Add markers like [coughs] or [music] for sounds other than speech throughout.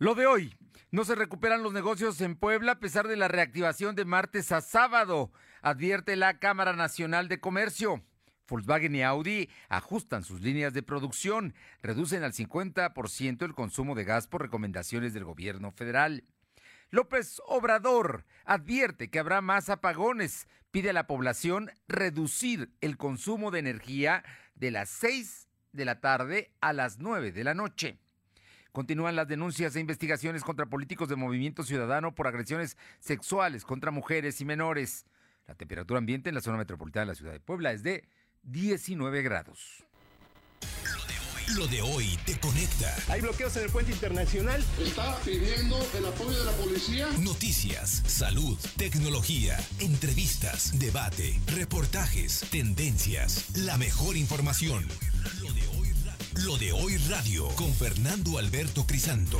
Lo de hoy. No se recuperan los negocios en Puebla a pesar de la reactivación de martes a sábado, advierte la Cámara Nacional de Comercio. Volkswagen y Audi ajustan sus líneas de producción, reducen al 50% el consumo de gas por recomendaciones del gobierno federal. López Obrador advierte que habrá más apagones, pide a la población reducir el consumo de energía de las 6 de la tarde a las 9 de la noche. Continúan las denuncias e investigaciones contra políticos de Movimiento Ciudadano por agresiones sexuales contra mujeres y menores. La temperatura ambiente en la zona metropolitana de la ciudad de Puebla es de 19 grados. Lo de hoy te conecta. Hay bloqueos en el puente internacional. Está pidiendo el apoyo de la policía. Noticias, salud, tecnología, entrevistas, debate, reportajes, tendencias, la mejor información. Lo de hoy radio con Fernando Alberto Crisanto.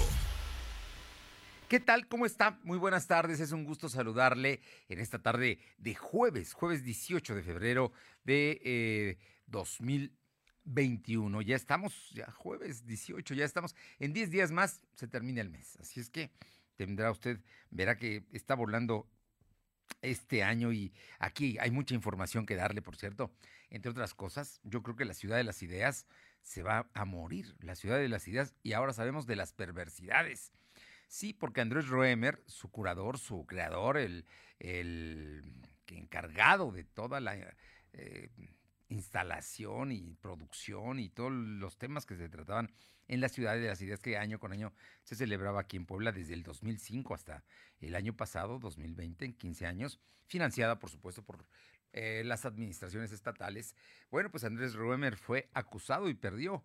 ¿Qué tal? ¿Cómo está? Muy buenas tardes. Es un gusto saludarle en esta tarde de jueves, jueves 18 de febrero de eh, 2021. Ya estamos, ya jueves 18, ya estamos. En 10 días más se termina el mes. Así es que tendrá usted, verá que está volando este año y aquí hay mucha información que darle, por cierto. Entre otras cosas, yo creo que la ciudad de las ideas se va a morir, la ciudad de las ideas, y ahora sabemos de las perversidades. Sí, porque Andrés Roemer, su curador, su creador, el, el encargado de toda la eh, instalación y producción y todos los temas que se trataban en la ciudad de las ideas que año con año se celebraba aquí en Puebla desde el 2005 hasta el año pasado, 2020, en 15 años, financiada por supuesto por eh, las administraciones estatales. Bueno, pues Andrés Roemer fue acusado y perdió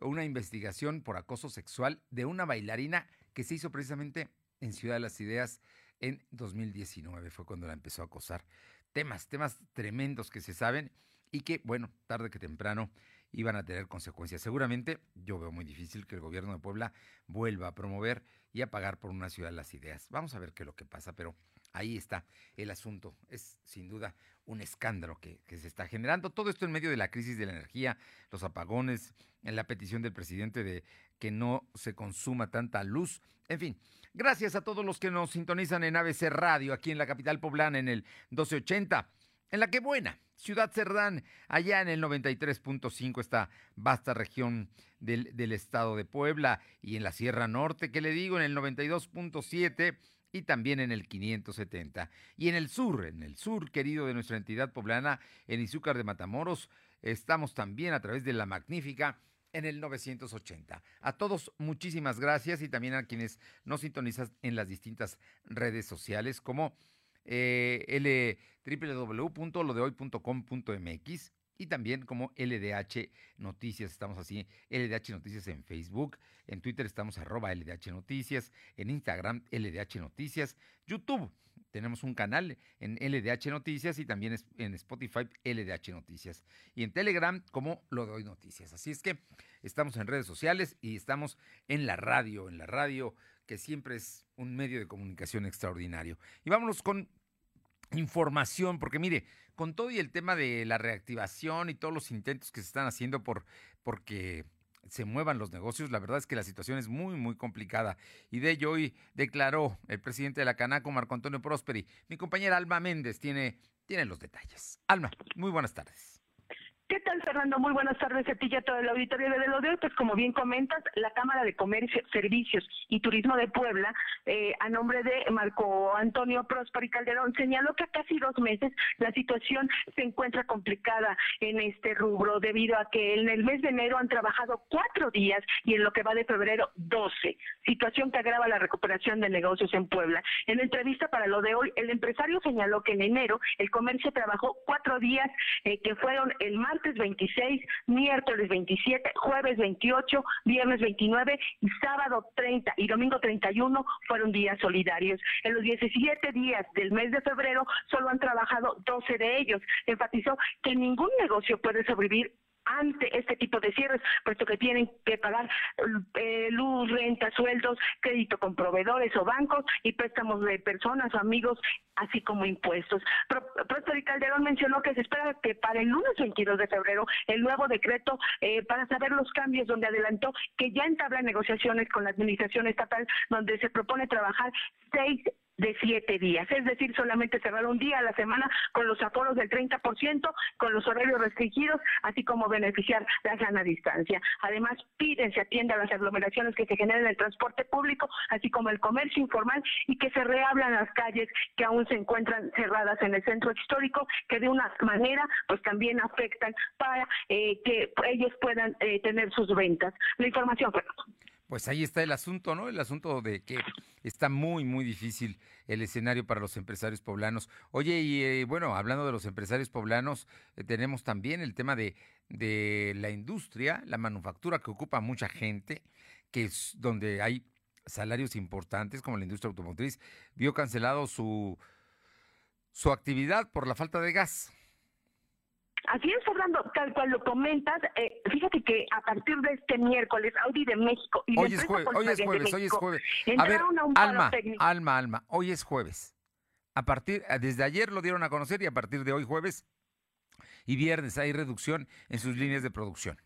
una investigación por acoso sexual de una bailarina que se hizo precisamente en Ciudad de las Ideas en 2019. Fue cuando la empezó a acosar. Temas, temas tremendos que se saben y que, bueno, tarde que temprano iban a tener consecuencias. Seguramente yo veo muy difícil que el gobierno de Puebla vuelva a promover y a pagar por una ciudad de las ideas. Vamos a ver qué es lo que pasa, pero ahí está el asunto. Es sin duda un escándalo que, se está generando. Todo esto en medio de la crisis de la energía, los apagones, en la petición del presidente de que no se consuma tanta luz. En fin, gracias a todos los que nos sintonizan en ABC Radio, aquí en la capital poblana, en el 1280. En la que buena, Ciudad Cerdán, allá en el 93.5, esta vasta región del, del, estado de Puebla, y en la Sierra Norte, que le digo, en el 92.7 y también en el 570. Y en el sur, en el sur querido de nuestra entidad poblana, en Izúcar de Matamoros, estamos también a través de la magnífica en el 980. A todos muchísimas gracias y también a quienes nos sintonizan en las distintas redes sociales como eh, y también como LDH Noticias. Estamos así, LDH Noticias en Facebook, en Twitter estamos arroba LDH Noticias, en Instagram LDH Noticias, YouTube. Tenemos un canal en LDH Noticias y también en Spotify LDH Noticias. Y en Telegram como Lo Doy Noticias. Así es que estamos en redes sociales y estamos en la radio, en la radio que siempre es un medio de comunicación extraordinario. Y vámonos con información, porque mire, con todo y el tema de la reactivación y todos los intentos que se están haciendo por porque se muevan los negocios, la verdad es que la situación es muy, muy complicada. Y de ello hoy declaró el presidente de la Canaco, Marco Antonio Prosperi. Mi compañera Alma Méndez tiene, tiene los detalles. Alma, muy buenas tardes. ¿Qué tal, Fernando? Muy buenas tardes a ti y a todo el auditorio de lo de hoy. Pues como bien comentas, la Cámara de Comercio, Servicios y Turismo de Puebla, eh, a nombre de Marco Antonio Próspero y Calderón, señaló que a casi dos meses la situación se encuentra complicada en este rubro, debido a que en el mes de enero han trabajado cuatro días y en lo que va de febrero doce, situación que agrava la recuperación de negocios en Puebla. En entrevista para lo de hoy, el empresario señaló que en enero el comercio trabajó cuatro días, eh, que fueron el martes martes 26, miércoles 27, jueves 28, viernes 29 y sábado 30 y domingo 31 fueron días solidarios. En los 17 días del mes de febrero solo han trabajado 12 de ellos. Enfatizó que ningún negocio puede sobrevivir ante este tipo de cierres, puesto que tienen que pagar eh, luz, renta, sueldos, crédito con proveedores o bancos y préstamos de personas o amigos, así como impuestos. Próspero Calderón mencionó que se espera que para el lunes 22 de febrero el nuevo decreto eh, para saber los cambios, donde adelantó que ya entabla negociaciones con la administración estatal, donde se propone trabajar seis de siete días, es decir, solamente cerrar un día a la semana con los aforos del 30%, con los horarios restringidos, así como beneficiar la sana distancia. Además, piden se atienda a las aglomeraciones que se generan en el transporte público, así como el comercio informal y que se reablan las calles que aún se encuentran cerradas en el centro histórico, que de una manera pues también afectan para eh, que ellos puedan eh, tener sus ventas. La información, Fernando. Pues ahí está el asunto, ¿no? El asunto de que está muy, muy difícil el escenario para los empresarios poblanos. Oye, y eh, bueno, hablando de los empresarios poblanos, eh, tenemos también el tema de, de la industria, la manufactura que ocupa mucha gente, que es donde hay salarios importantes, como la industria automotriz, vio cancelado su, su actividad por la falta de gas. Así es, Fernando, tal cual lo comentas, eh, fíjate que a partir de este miércoles, Audi de México y hoy es jueves, hoy es jueves, hoy es jueves. A ver, Alma, Alma, Alma, hoy es jueves. A partir, eh, desde ayer lo dieron a conocer y a partir de hoy jueves y viernes hay reducción en sus líneas de producción.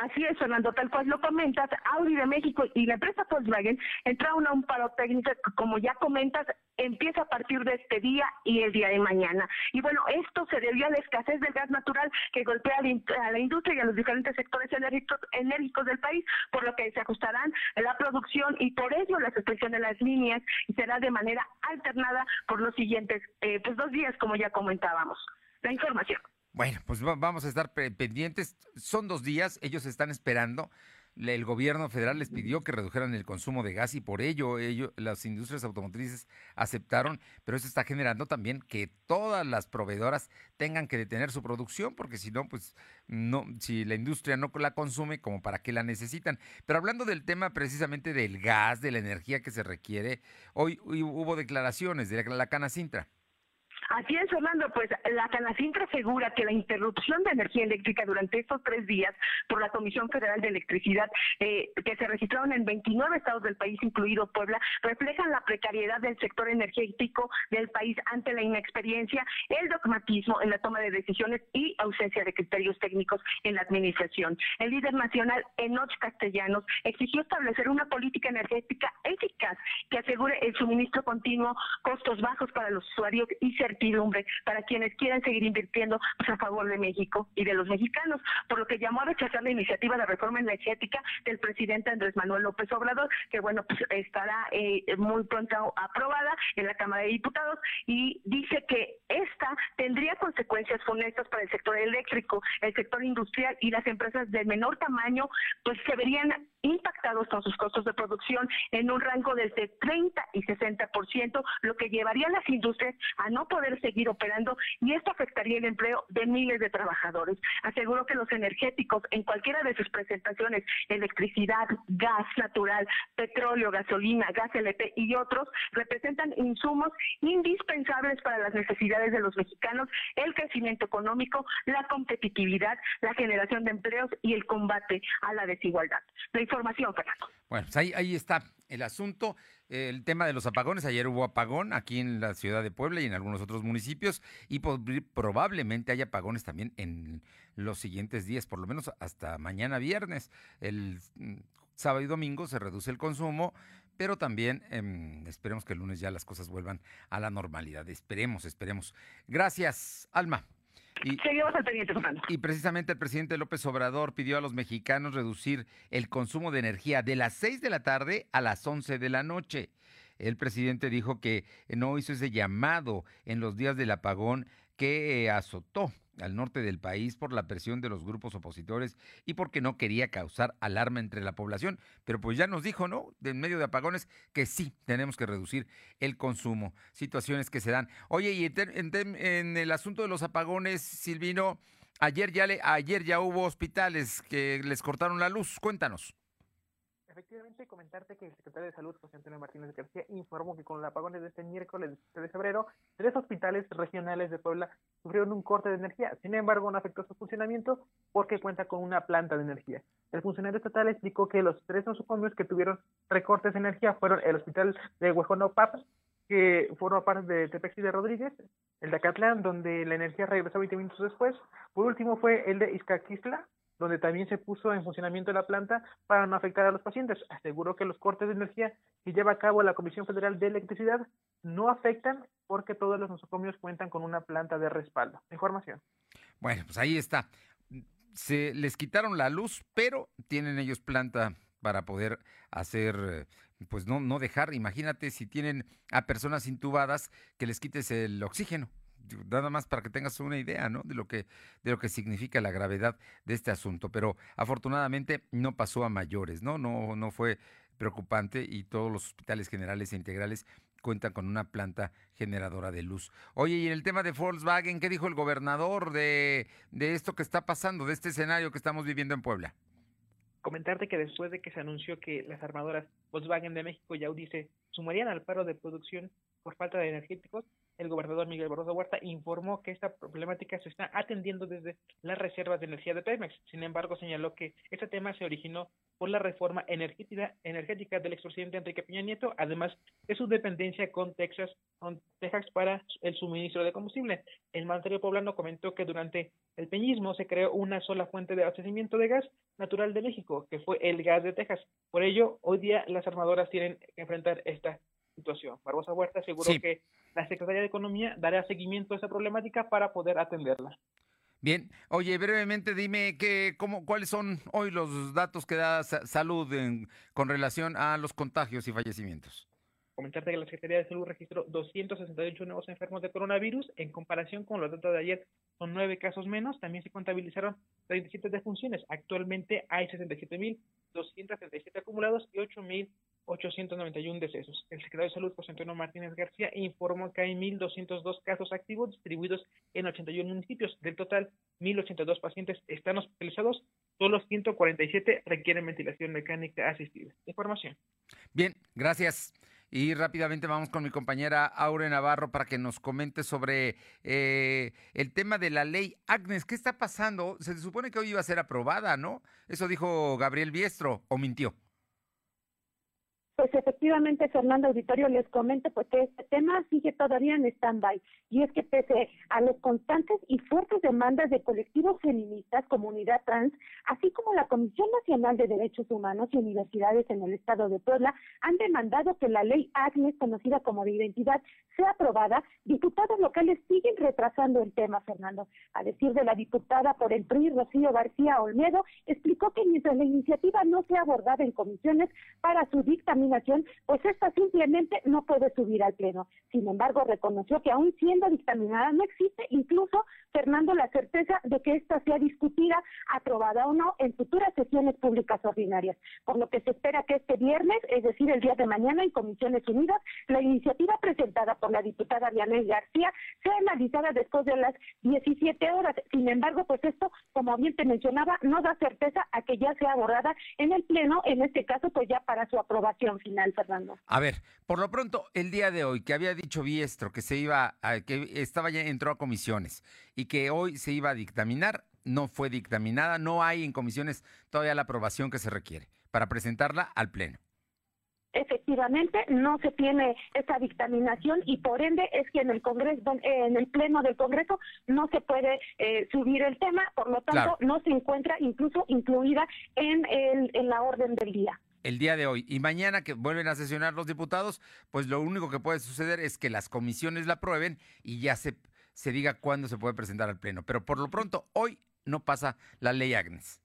Así es, Fernando, tal cual lo comentas, Audi de México y la empresa Volkswagen entraron a un paro técnico como ya comentas, empieza a partir de este día y el día de mañana. Y bueno, esto se debió a la escasez del gas natural que golpea a la industria y a los diferentes sectores enérgicos, del país, por lo que se ajustarán la producción y por ello la suspensión de las líneas será de manera alternada por los siguientes eh, pues dos días, como ya comentábamos. La información. Bueno, pues vamos a estar pendientes. Son dos días, ellos están esperando. El gobierno federal les pidió que redujeran el consumo de gas y por ello, ello, las industrias automotrices aceptaron, pero eso está generando también que todas las proveedoras tengan que detener su producción, porque si no, pues no, si la industria no la consume, como para qué la necesitan. Pero hablando del tema precisamente del gas, de la energía que se requiere, hoy, hubo declaraciones de la, la Cana Sintra. Así es, Fernando, pues la Canacintra asegura que la interrupción de energía eléctrica durante estos tres días por la Comisión Federal de Electricidad, eh, que se registraron en 29 estados del país, incluido Puebla, reflejan la precariedad del sector energético del país ante la inexperiencia, el dogmatismo en la toma de decisiones y ausencia de criterios técnicos en la administración. El líder nacional, Enoch Castellanos, exigió establecer una política energética eficaz que asegure el suministro continuo, costos bajos para los usuarios y certificados para quienes quieran seguir invirtiendo pues, a favor de México y de los mexicanos, por lo que llamó a rechazar la iniciativa de reforma energética del presidente Andrés Manuel López Obrador, que bueno, pues estará eh, muy pronto aprobada en la Cámara de Diputados y dice que esta tendría consecuencias funestas para el sector eléctrico, el sector industrial y las empresas de menor tamaño, pues se verían impactados con sus costos de producción en un rango desde 30 y 60%, lo que llevaría a las industrias a no poder seguir operando y esto afectaría el empleo de miles de trabajadores. Aseguro que los energéticos en cualquiera de sus presentaciones, electricidad, gas natural, petróleo, gasolina, gas LP y otros, representan insumos indispensables para las necesidades de los mexicanos, el crecimiento económico, la competitividad, la generación de empleos y el combate a la desigualdad información. Bueno, pues ahí, ahí está el asunto. El tema de los apagones, ayer hubo apagón aquí en la ciudad de Puebla y en algunos otros municipios y probablemente haya apagones también en los siguientes días, por lo menos hasta mañana viernes. El sábado y domingo se reduce el consumo, pero también em, esperemos que el lunes ya las cosas vuelvan a la normalidad. Esperemos, esperemos. Gracias, Alma. Y, Seguimos al pendiente, Fernando. Y precisamente el presidente López Obrador pidió a los mexicanos reducir el consumo de energía de las 6 de la tarde a las 11 de la noche. El presidente dijo que no hizo ese llamado en los días del apagón que eh, azotó al norte del país por la presión de los grupos opositores y porque no quería causar alarma entre la población. Pero pues ya nos dijo, ¿no? En medio de apagones, que sí, tenemos que reducir el consumo. Situaciones que se dan. Oye, y en, el asunto de los apagones, Silvino, ayer ya, le, ayer ya hubo hospitales que les cortaron la luz. Cuéntanos. Efectivamente, comentarte que el secretario de Salud, José Antonio Martínez García, informó que con los apagones de este miércoles de febrero, tres hospitales regionales de Puebla sufrieron un corte de energía. Sin embargo, no afectó su funcionamiento porque cuenta con una planta de energía. El funcionario estatal explicó que los tres nosocomios que tuvieron recortes de energía fueron el hospital de Huejonopap, que forma parte de Tepex de Rodríguez, el de Acatlán, donde la energía regresó 20 minutos después. Por último fue el de Izcaquistla, donde también se puso en funcionamiento la planta para no afectar a los pacientes. Aseguró que los cortes de energía que lleva a cabo la Comisión Federal de Electricidad no afectan porque todos los nosocomios cuentan con una planta de respaldo. Información. Bueno, pues ahí está. Se les quitaron la luz, pero tienen ellos planta para poder hacer, pues no, no dejar, imagínate si tienen a personas intubadas que les quites el oxígeno nada más para que tengas una idea, ¿no? De lo que de lo que significa la gravedad de este asunto, pero afortunadamente no pasó a mayores, ¿no? No no fue preocupante y todos los hospitales generales e integrales cuentan con una planta generadora de luz. Oye, y en el tema de Volkswagen, ¿qué dijo el gobernador de, de esto que está pasando, de este escenario que estamos viviendo en Puebla? Comentarte que después de que se anunció que las armadoras Volkswagen de México y Audi se sumarían al paro de producción por falta de energéticos, el gobernador Miguel Barroso Huerta informó que esta problemática se está atendiendo desde las reservas de energía de Pemex. Sin embargo, señaló que este tema se originó por la reforma energética, energética del expresidente Enrique Peña Nieto, además de su dependencia con Texas, con Texas para el suministro de combustible. El mandatario poblano comentó que durante el peñismo se creó una sola fuente de abastecimiento de gas natural de México, que fue el gas de Texas. Por ello, hoy día las armadoras tienen que enfrentar esta situación. Barbosa Huerta aseguró que la Secretaría de Economía dará seguimiento a esa problemática para poder atenderla. Bien, oye, brevemente dime que, cómo, cuáles son hoy los datos que da salud en, con relación a los contagios y fallecimientos. Comentarte que la Secretaría de Salud registró 268 nuevos enfermos de coronavirus. En comparación con los datos de ayer, son nueve casos menos. También se contabilizaron 37 defunciones. Actualmente hay 67.237 acumulados y 8.000 891 decesos. El secretario de Salud, José Antonio Martínez García, informó que hay 1.202 casos activos distribuidos en 81 municipios. Del total, 1.082 pacientes están hospitalizados, solo 147 requieren ventilación mecánica asistida. Información. Bien, gracias. Y rápidamente vamos con mi compañera Aure Navarro para que nos comente sobre eh, el tema de la ley Agnes. ¿Qué está pasando? Se supone que hoy iba a ser aprobada, ¿no? Eso dijo Gabriel Biestro, ¿o mintió? Pues efectivamente, Fernando Auditorio, les comento pues que este tema sigue todavía en stand-by. Y es que pese a los constantes y fuertes demandas de colectivos feministas, comunidad trans, así como la Comisión Nacional de Derechos Humanos y universidades en el estado de Puebla, han demandado que la ley AGNES, conocida como de identidad, sea aprobada, diputados locales siguen retrasando el tema, Fernando. A decir de la diputada por el PRI, Rocío García Olmedo, explicó que mientras la iniciativa no sea abordada en comisiones para su dictaminación, pues esta simplemente no puede subir al Pleno. Sin embargo, reconoció que aún siendo dictaminada no existe incluso, Fernando, la certeza de que esta sea discutida, aprobada o no en futuras sesiones públicas ordinarias. Por lo que se espera que este viernes, es decir, el día de mañana en Comisiones Unidas, la iniciativa presentada por la diputada Diana García sea analizada después de las 17 horas. Sin embargo, pues esto, como bien te mencionaba, no da certeza a que ya sea abordada en el Pleno, en este caso, pues ya para su aprobación final, Fernando. A ver, por lo pronto, el día de hoy, que había dicho Biestro que se iba, a, que estaba ya, entró a comisiones y que hoy se iba a dictaminar, no fue dictaminada, no hay en comisiones todavía la aprobación que se requiere para presentarla al Pleno. Efectivamente, no se tiene esa dictaminación y por ende es que en el Congreso, en el Pleno del Congreso no se puede eh, subir el tema, por lo tanto no se encuentra incluso incluida en, el, en la orden del día el día de hoy. Y mañana que vuelven a sesionar los diputados, pues lo único que puede suceder es que las comisiones la aprueben y ya se, se diga cuándo se puede presentar al Pleno. Pero por lo pronto, hoy no pasa la ley Agnes.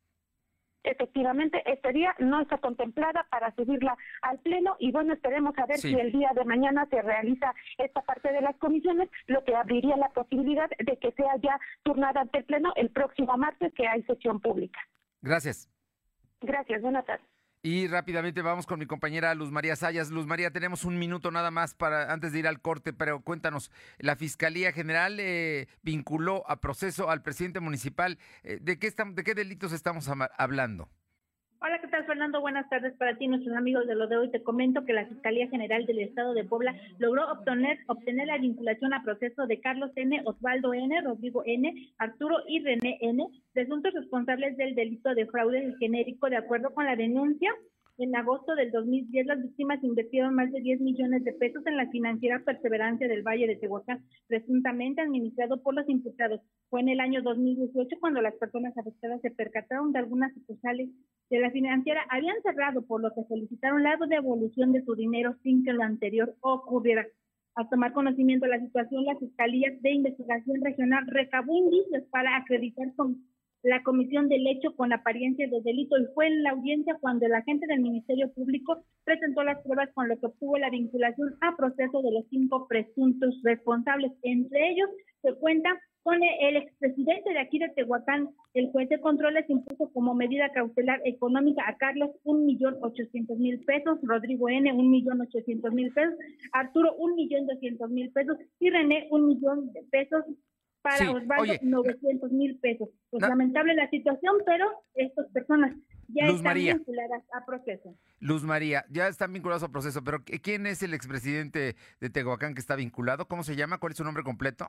Efectivamente, este día no está contemplada para subirla al Pleno y bueno, esperemos a ver si el día de mañana se realiza esta parte de las comisiones, lo que abriría la posibilidad de que sea ya turnada ante el Pleno el próximo martes que hay sesión pública. Gracias. Gracias, buenas tardes. Y rápidamente vamos con mi compañera Luz María Sayas. Luz María, tenemos un minuto nada más para antes de ir al corte, pero cuéntanos, la Fiscalía General eh, vinculó a proceso al presidente municipal. Eh, ¿de, qué estamos, ¿De qué delitos estamos hablando? Hola, ¿qué tal, Fernando? Buenas tardes para ti, nuestros amigos de lo de hoy. Te comento que la Fiscalía General del Estado de Puebla logró obtener, obtener la vinculación a proceso de Carlos N., Osvaldo N., Rodrigo N., Arturo y René N., presuntos responsables del delito de fraude genérico, de acuerdo con la denuncia en agosto del 2010, las víctimas invirtieron más de 10 millones de pesos en la financiera Perseverancia del Valle de Tehuacán, presuntamente administrado por los imputados. Fue en el año 2018 cuando las personas afectadas se percataron de algunas sucursales de la financiera habían cerrado, por lo que solicitaron la devolución de su dinero sin que lo anterior ocurriera. Al tomar conocimiento de la situación, la Fiscalía de Investigación Regional recabó indicios para acreditar con la comisión del hecho con apariencia de delito y fue en la audiencia cuando el agente del Ministerio Público presentó las pruebas con lo que obtuvo la vinculación a proceso de los cinco presuntos responsables. Entre ellos se cuenta con el expresidente de aquí de Tehuacán, el juez de controles impuso como medida cautelar económica a Carlos un millón ochocientos mil pesos, Rodrigo N un millón ochocientos mil pesos, Arturo un millón doscientos mil pesos y René un millón de pesos para Osvaldo 900 mil pesos. Pues lamentable la situación, pero estas personas ya están vinculadas a proceso. Luz María, ya están vinculados a proceso, pero ¿quién es el expresidente de Tehuacán que está vinculado? ¿Cómo se llama? ¿Cuál es su nombre completo?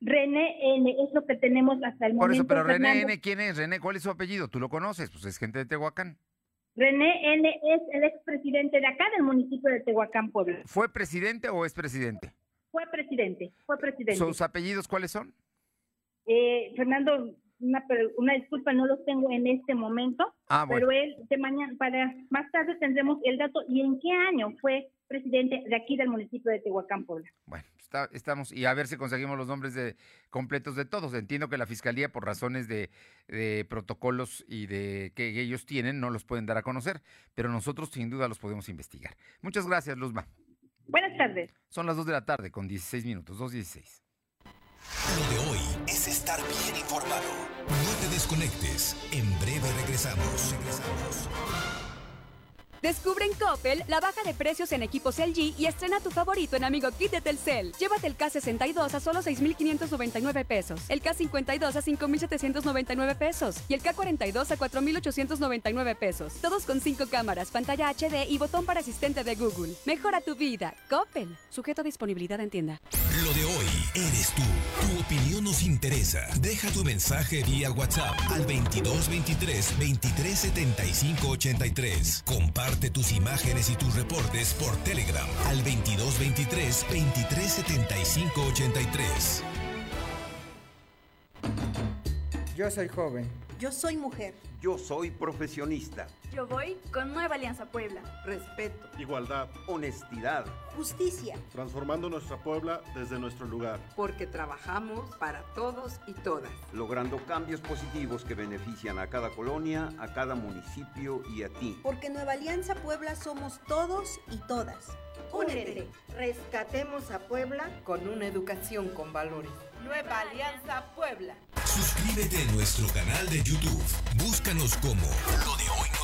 René N, es lo que tenemos hasta el momento. Por eso, pero René N, ¿quién es? René, ¿cuál es su apellido? ¿Tú lo conoces? Pues es gente de Tehuacán. René N es el expresidente de acá del municipio de Tehuacán, Puebla. ¿Fue presidente o es presidente? Fue presidente, fue presidente. ¿Sus apellidos cuáles son? Eh, Fernando, una, una disculpa, no los tengo en este momento, ah, pero él de mañana, para más tarde tendremos el dato y en qué año fue presidente de aquí del municipio de Tehuacán, Puebla. Bueno, estamos, y a ver si conseguimos los nombres de, completos de todos. Entiendo que la fiscalía, por razones de, de, protocolos y de que ellos tienen, no los pueden dar a conocer, pero nosotros sin duda los podemos investigar. Muchas gracias, Luzma. Buenas tardes. Son las 2 de la tarde con 16 minutos, 2.16. Lo de hoy es estar bien informado. No te desconectes. En breve regresamos. Regresamos. Descubre en Coppel la baja de precios en equipos LG y estrena tu favorito en Amigo Kit de Telcel. Llévate el K62 a solo 6,599 pesos, el K52 a 5,799 pesos y el K42 a 4,899 pesos. Todos con 5 cámaras, pantalla HD y botón para asistente de Google. Mejora tu vida. Coppel. Sujeto a disponibilidad en tienda. Eres tú. Tu opinión nos interesa. Deja tu mensaje vía WhatsApp al 2223 2375 83. Comparte tus imágenes y tus reportes por Telegram al 2223 2375 83. Yo soy joven. Yo soy mujer. Yo soy profesionista. Yo voy con Nueva Alianza Puebla. Respeto. Igualdad. Honestidad. Justicia. Transformando nuestra Puebla desde nuestro lugar. Porque trabajamos para todos y todas. Logrando cambios positivos que benefician a cada colonia, a cada municipio y a ti. Porque Nueva Alianza Puebla somos todos y todas. Únete. Rescatemos a Puebla con una educación con valores. Nueva Alianza Puebla. Suscríbete a nuestro canal de YouTube. Búscanos como Lo de Hoy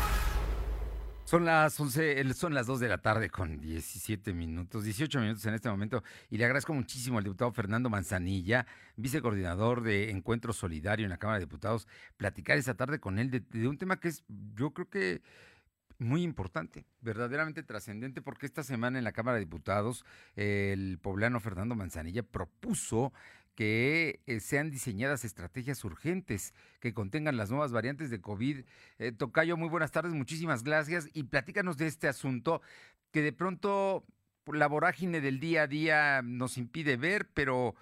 Son las 11, son las 2 de la tarde con 17 minutos, 18 minutos en este momento. Y le agradezco muchísimo al diputado Fernando Manzanilla, vicecoordinador de Encuentro Solidario en la Cámara de Diputados, platicar esta tarde con él de, un tema que es, yo creo que muy importante, verdaderamente trascendente, porque esta semana en la Cámara de Diputados el poblano Fernando Manzanilla propuso que eh, sean diseñadas estrategias urgentes que contengan las nuevas variantes de COVID. Eh, Tocayo, muy buenas tardes, muchísimas gracias y platícanos de este asunto que de pronto la vorágine del día a día nos impide ver, pero,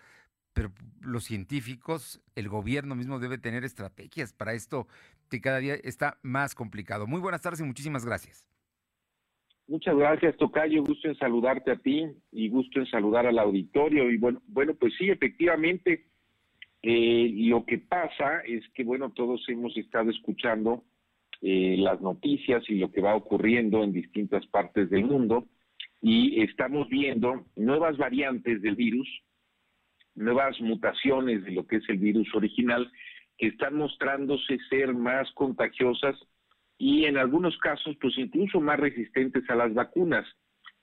pero los científicos, el gobierno mismo debe tener estrategias para esto que cada día está más complicado. Muy buenas tardes y muchísimas gracias. Muchas gracias, Tocayo. Gusto en saludarte a ti y gusto en saludar al auditorio. Y bueno, bueno pues sí, efectivamente, eh, lo que pasa es que, bueno, todos hemos estado escuchando eh, las noticias y lo que va ocurriendo en distintas partes del mundo y estamos viendo nuevas variantes del virus, nuevas mutaciones de lo que es el virus original que están mostrándose ser más contagiosas y en algunos casos pues incluso más resistentes a las vacunas.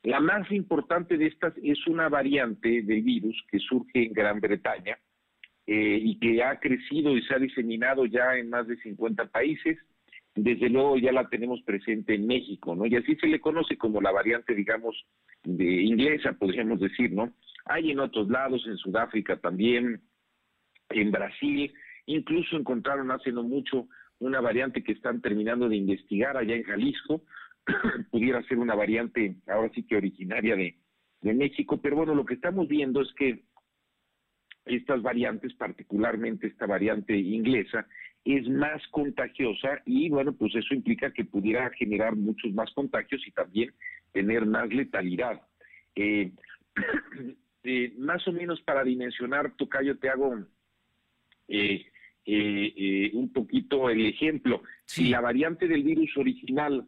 La más importante de estas es una variante del virus que surge en Gran Bretaña eh, y que ha crecido y se ha diseminado ya en más de 50 países. Desde luego ya la tenemos presente en México, ¿no? Y así se le conoce como la variante, digamos, de inglesa, podríamos decir, ¿no? Hay en otros lados, en Sudáfrica también, en Brasil, incluso encontraron hace no mucho una variante que están terminando de investigar allá en Jalisco, [clears throat] pudiera ser una variante ahora sí que originaria de, de México, pero bueno, lo que estamos viendo es que estas variantes, particularmente esta variante inglesa, es más contagiosa y bueno, pues eso implica que pudiera generar muchos más contagios y también tener más letalidad. Eh, [clears throat] eh, más o menos para dimensionar, Tocayo, te hago eh, eh, eh, un poquito el ejemplo. Si la variante del virus original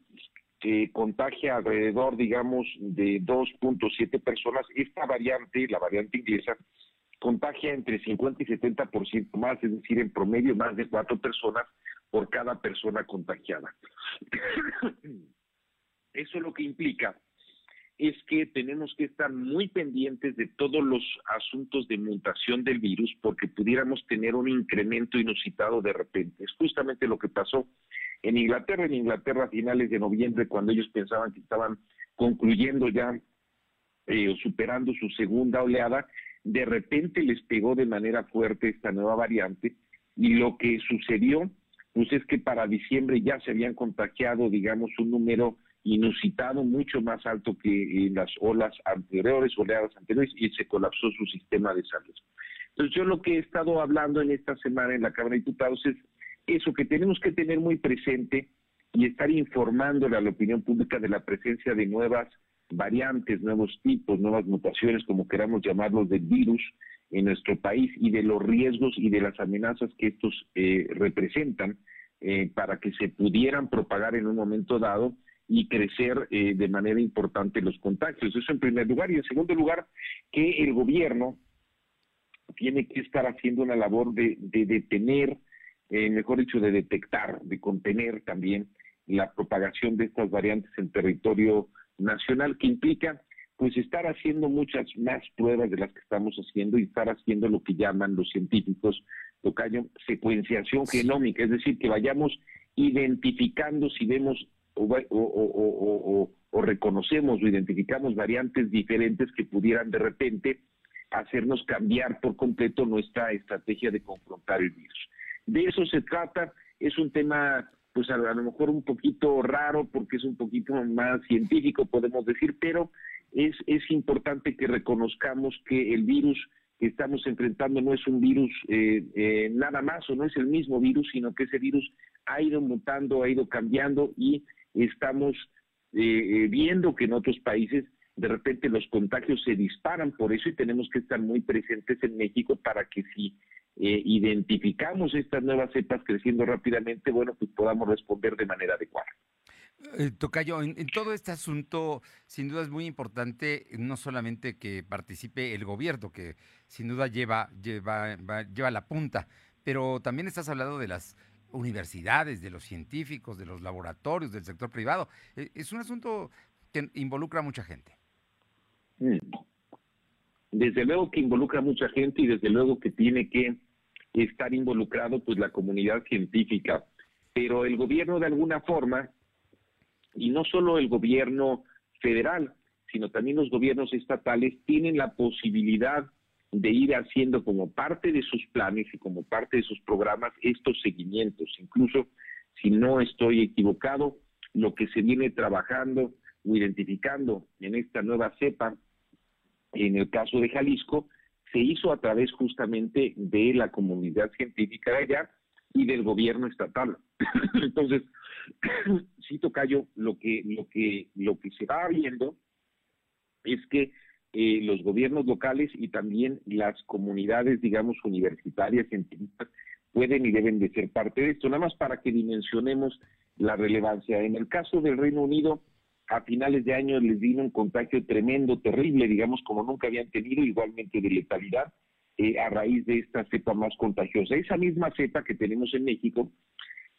que contagia alrededor, digamos, de 2.7 personas, esta variante, la variante inglesa, contagia entre 50 y 70% más, es decir, en promedio más de cuatro personas por cada persona contagiada. [coughs] Eso lo que implica es que tenemos que estar muy pendientes de todos los asuntos de mutación del virus porque pudiéramos tener un incremento inusitado de repente. Es justamente lo que pasó en Inglaterra, en Inglaterra a finales de noviembre, cuando ellos pensaban que estaban concluyendo ya eh, superando su segunda oleada, de repente les pegó de manera fuerte esta nueva variante y lo que sucedió pues es que para diciembre ya se habían contagiado, digamos, un número inusitado, mucho más alto que en las olas anteriores, oleadas anteriores, y se colapsó su sistema de salud. Entonces yo lo que he estado hablando en esta semana en la Cámara de Diputados es eso que tenemos que tener muy presente y estar informándole a la opinión pública de la presencia de nuevas variantes, nuevos tipos, nuevas mutaciones, como queramos llamarlos, del virus en nuestro país y de los riesgos y de las amenazas que estos eh, representan eh, para que se pudieran propagar en un momento dado y crecer eh, de manera importante los contagios. Eso en primer lugar. Y en segundo lugar, que el gobierno tiene que estar haciendo una labor de, detener, eh, mejor dicho, de detectar, de contener también la propagación de estas variantes en territorio nacional, que implica pues estar haciendo muchas más pruebas de las que estamos haciendo y estar haciendo lo que llaman los científicos, tocayo, secuenciación genómica, es decir, que vayamos identificando si vemos o, reconocemos o identificamos variantes diferentes que pudieran de repente hacernos cambiar por completo nuestra estrategia de confrontar el virus. De eso se trata, es un tema pues a, lo mejor un poquito raro porque es un poquito más científico podemos decir, pero es, es importante que reconozcamos que el virus que estamos enfrentando no es un virus eh, eh, nada más o no es el mismo virus, sino que ese virus ha ido mutando, ha ido cambiando y estamos eh, eh, viendo que en otros países de repente los contagios se disparan por eso y tenemos que estar muy presentes en México para que si eh, identificamos estas nuevas cepas creciendo rápidamente, bueno, pues podamos responder de manera adecuada. Tocayo, en, todo este asunto, sin duda es muy importante no solamente que participe el gobierno, que sin duda lleva, lleva, lleva la punta, pero también estás hablando de las universidades, de los científicos, de los laboratorios, del sector privado. E, es un asunto que involucra a mucha gente. Mm. Desde luego que involucra a mucha gente y desde luego que tiene que estar involucrado pues la comunidad científica. Pero el gobierno de alguna forma, y no solo el gobierno federal, sino también los gobiernos estatales, tienen la posibilidad de ir haciendo como parte de sus planes y como parte de sus programas estos seguimientos. Incluso, si no estoy equivocado, lo que se viene trabajando o identificando en esta nueva cepa, en el caso de Jalisco, se hizo a través justamente de la comunidad científica de allá y del gobierno estatal. [clears throat] Entonces, [clears throat] sí, Tocayo, lo que, lo que, lo que se va viendo es que eh, los gobiernos locales y también las comunidades, digamos, universitarias, científicas, pueden y deben de ser parte de esto, nada más para que dimensionemos la relevancia. En el caso del Reino Unido, a finales de año les vino un contagio tremendo, terrible, digamos, como nunca habían tenido, igualmente de letalidad, eh, a raíz de esta cepa más contagiosa. Esa misma cepa que tenemos en México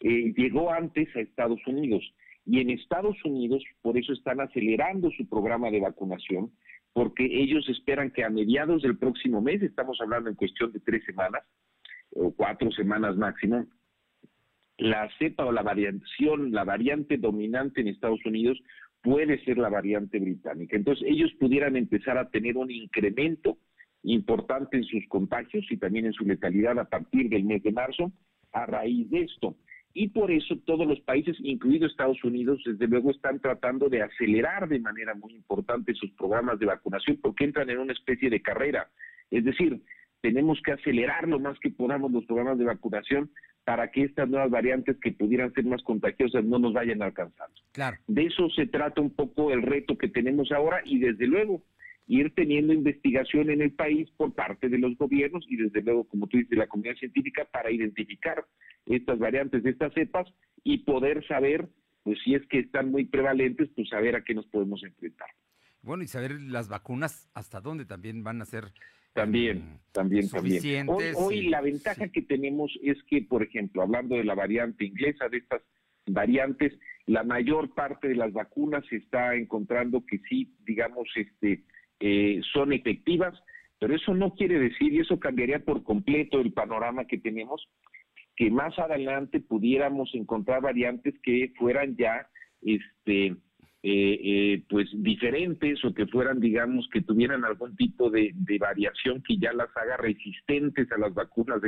eh, llegó antes a Estados Unidos y en Estados Unidos por eso están acelerando su programa de vacunación, porque ellos esperan que a mediados del próximo mes, estamos hablando en cuestión de tres semanas o cuatro semanas máximo, la cepa o la variación, la variante dominante en Estados Unidos puede ser la variante británica. Entonces ellos pudieran empezar a tener un incremento importante en sus contagios y también en su letalidad a partir del mes de marzo a raíz de esto. Y por eso todos los países, incluido Estados Unidos, desde luego están tratando de acelerar de manera muy importante sus programas de vacunación porque entran en una especie de carrera. Es decir, tenemos que acelerar lo más que podamos los programas de vacunación para que estas nuevas variantes que pudieran ser más contagiosas no nos vayan alcanzando. Claro. De eso se trata un poco el reto que tenemos ahora y desde luego ir teniendo investigación en el país por parte de los gobiernos y desde luego, como tú dices, la comunidad científica para identificar estas variantes de estas cepas y poder saber, pues si es que están muy prevalentes, pues saber a qué nos podemos enfrentar. Bueno, y saber las vacunas hasta dónde también van a ser también, también, también. Hoy, hoy la ventaja que tenemos es que, por ejemplo, hablando de la variante inglesa, de estas variantes, la mayor parte de las vacunas se está encontrando que sí, digamos, este, eh, son efectivas, pero eso no quiere decir, y eso cambiaría por completo el panorama que tenemos, que más adelante pudiéramos encontrar variantes que fueran ya, este, eh, eh, pues diferentes o que fueran, digamos, que tuvieran algún tipo de, variación que ya las haga resistentes a las vacunas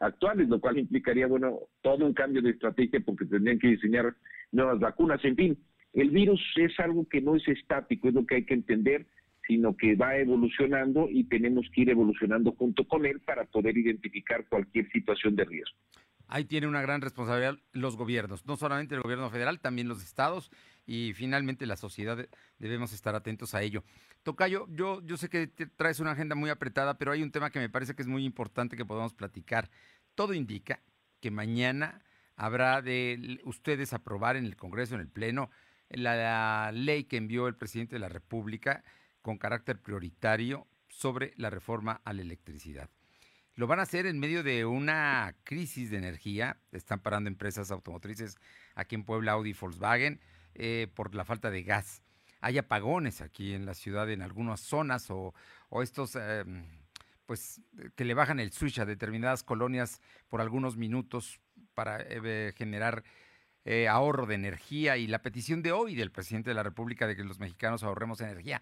actuales, lo cual implicaría, bueno, todo un cambio de estrategia porque tendrían que diseñar nuevas vacunas. En fin, el virus es algo que no es estático, es lo que hay que entender, sino que va evolucionando y tenemos que ir evolucionando junto con él para poder identificar cualquier situación de riesgo. Ahí tiene una gran responsabilidad los gobiernos, no solamente el gobierno federal, también los estados y finalmente la sociedad debemos estar atentos a ello. Tocayo, yo, yo sé que traes una agenda muy apretada, pero hay un tema que me parece que es muy importante que podamos platicar. Todo indica que mañana habrá de ustedes aprobar en el Congreso, en el Pleno, la ley que envió el presidente de la República con carácter prioritario sobre la reforma a la electricidad. Lo van a hacer en medio de una crisis de energía. Están parando empresas automotrices aquí en Puebla, Audi y Volkswagen, eh, por la falta de gas. Hay apagones aquí en la ciudad en algunas zonas o, estos, em, pues, que le bajan el switch a determinadas colonias por algunos minutos para eh, generar eh, ahorro de energía y la petición de hoy del presidente de la República de que los mexicanos ahorremos energía.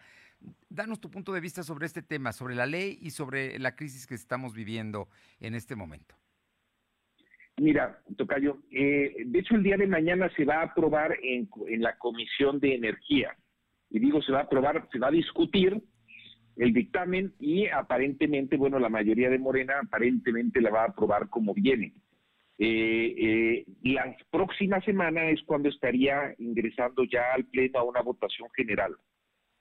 Danos tu punto de vista sobre este tema, sobre la ley y sobre la crisis que estamos viviendo en este momento. Mira, Tocayo, eh, de hecho el día de mañana se va a aprobar en, en la Comisión de Energía. Y digo, se va a aprobar, se va a discutir el dictamen y aparentemente, bueno, la mayoría de Morena aparentemente la va a aprobar como viene. Eh, eh, la próxima semana es cuando estaría ingresando ya al Pleno a una votación general.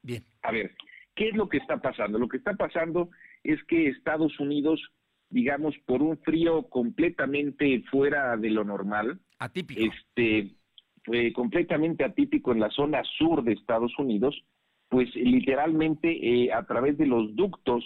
Bien. A ver, ¿qué es lo que está pasando? Lo que está pasando es que Estados Unidos, digamos, por un frío completamente fuera de lo normal, atípico, este, fue completamente atípico en la zona sur de Estados Unidos, pues literalmente eh, a través de los ductos,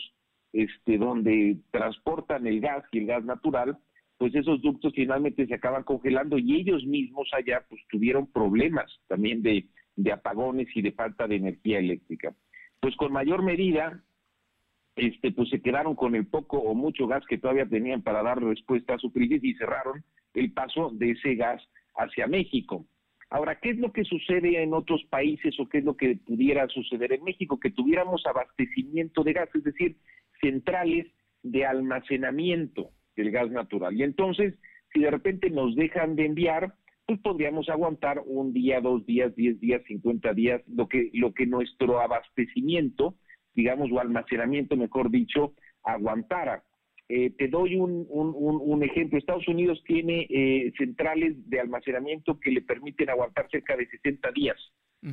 este, donde transportan el gas y el gas natural, pues esos ductos finalmente se acaban congelando y ellos mismos allá pues tuvieron problemas también de de apagones y de falta de energía eléctrica. Pues con mayor medida, este, pues se quedaron con el poco o mucho gas que todavía tenían para dar respuesta a su crisis y cerraron el paso de ese gas hacia México. Ahora, ¿qué es lo que sucede en otros países o qué es lo que pudiera suceder en México? Que tuviéramos abastecimiento de gas, es decir, centrales de almacenamiento del gas natural. Y entonces, si de repente nos dejan de enviar, pues podríamos aguantar un día, dos días, diez días, cincuenta días, lo que, lo que nuestro abastecimiento, digamos, o almacenamiento, mejor dicho, aguantara. Eh, te doy un, un, un, ejemplo. Estados Unidos tiene eh, centrales de almacenamiento que le permiten aguantar cerca de 60 días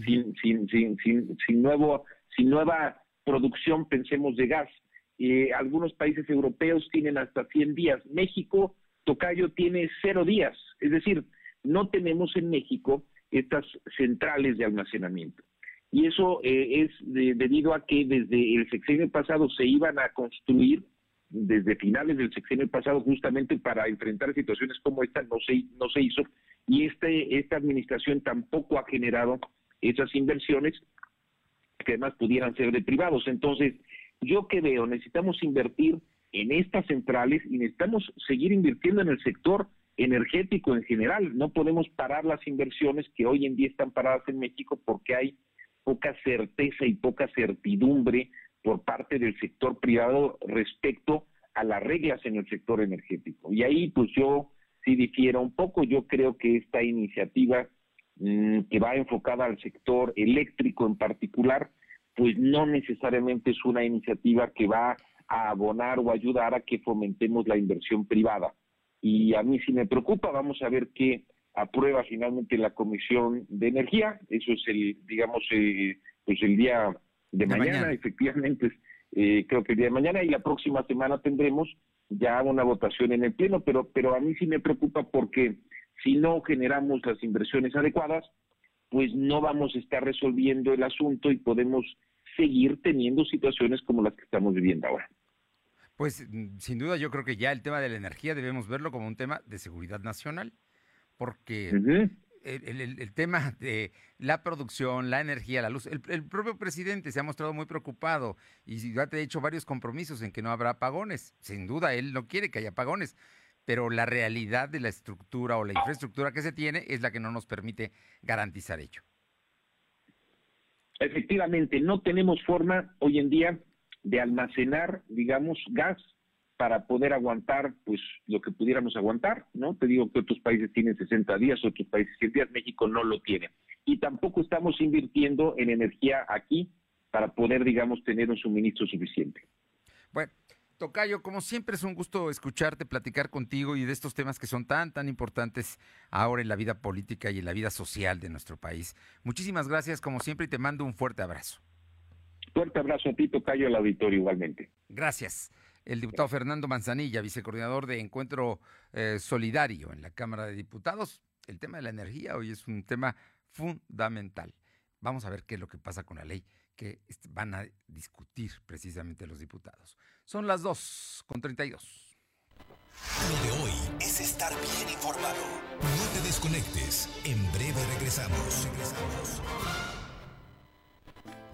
sin, sin, sin, sin, sin, nuevo, sin nueva producción, pensemos, de gas. Eh, algunos países europeos tienen hasta 100 días. México, Tocayo, tiene cero días. Es decir, no tenemos en México estas centrales de almacenamiento. Y eso eh, es debido a que desde el sexenio pasado se iban a construir, desde finales del sexenio pasado, justamente para enfrentar situaciones como esta, no se, no se hizo. Y este, esta administración tampoco ha generado esas inversiones que además pudieran ser de privados. Entonces, yo que veo, necesitamos invertir en estas centrales y necesitamos seguir invirtiendo en el sector energético en general. No podemos parar las inversiones que hoy en día están paradas en México porque hay poca certeza y poca certidumbre por parte del sector privado respecto a las reglas en el sector energético. Y ahí pues yo sí difiero un poco, yo creo que esta iniciativa mm, que va enfocada al sector eléctrico en particular, pues no necesariamente es una iniciativa que va a abonar o ayudar a que fomentemos la inversión privada. Y a mí sí me preocupa, vamos a ver qué aprueba finalmente la Comisión de Energía, eso es el, digamos, eh, pues el día de, mañana, efectivamente, eh, creo que el día de mañana y la próxima semana tendremos ya una votación en el Pleno, pero, pero a mí sí me preocupa porque si no generamos las inversiones adecuadas, pues no vamos a estar resolviendo el asunto y podemos seguir teniendo situaciones como las que estamos viviendo ahora. Pues mm, sin duda yo creo que ya el tema de la energía debemos verlo como un tema de seguridad nacional, porque el, tema de la producción, la energía, la luz, el, propio presidente se ha mostrado muy preocupado y he hecho varios compromisos en que no habrá apagones. Sin duda, él no quiere que haya apagones, pero la realidad de la estructura o la infraestructura que se tiene es la que no nos permite garantizar ello. Efectivamente, no tenemos forma hoy en día de almacenar, digamos, gas para poder aguantar pues lo que pudiéramos aguantar, ¿no? Te digo que otros países tienen 60 días, otros países 100 días, México no lo tiene. Y tampoco estamos invirtiendo en energía aquí para poder, digamos, tener un suministro suficiente. Bueno, Tocayo, como siempre es un gusto escucharte, platicar contigo y de estos temas que son tan, tan importantes ahora en la vida política y en la vida social de nuestro país. Muchísimas gracias, como siempre, y te mando un fuerte abrazo. Fuerte abrazo a ti, Tocayo, al auditorio igualmente. Gracias. El diputado Fernando Manzanilla, vicecoordinador de Encuentro eh, Solidario en la Cámara de Diputados. El tema de la energía hoy es un tema fundamental. Vamos a ver qué es lo que pasa con la ley que van a discutir precisamente los diputados. Son las 2 con 32. Lo de hoy es estar bien informado. No te desconectes. En breve regresamos. Regresamos.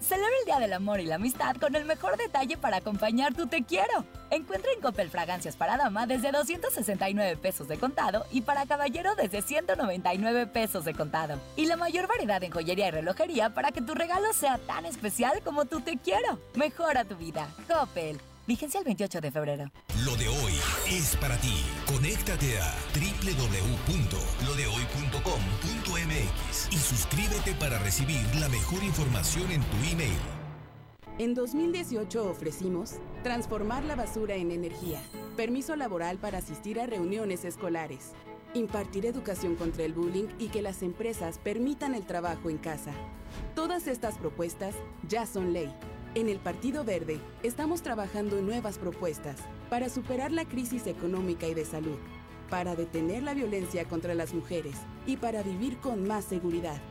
Celebra el Día del Amor y la Amistad con el mejor detalle para acompañar tu te quiero. Encuentra en Coppel fragancias para dama desde 269 pesos de contado y para caballero desde 199 pesos de contado. Y la mayor variedad en joyería y relojería para que tu regalo sea tan especial como tu te quiero. Mejora tu vida. Coppel. Vigencia el 28 de febrero. Lo de hoy es para ti. Conéctate a www.lodehoy.com.mx y suscríbete para recibir la mejor información en tu email. En 2018 ofrecimos transformar la basura en energía, permiso laboral para asistir a reuniones escolares, impartir educación contra el bullying y que las empresas permitan el trabajo en casa. Todas estas propuestas ya son ley en el Partido Verde estamos trabajando en nuevas propuestas para superar la crisis económica y de salud, para detener la violencia contra las mujeres y para vivir con más seguridad.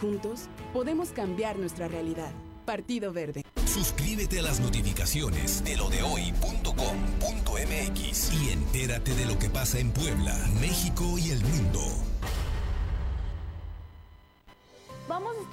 Juntos podemos cambiar nuestra realidad. Partido Verde. Suscríbete a las notificaciones de lodehoy.com.mx y entérate de lo que pasa en Puebla, México y el mundo.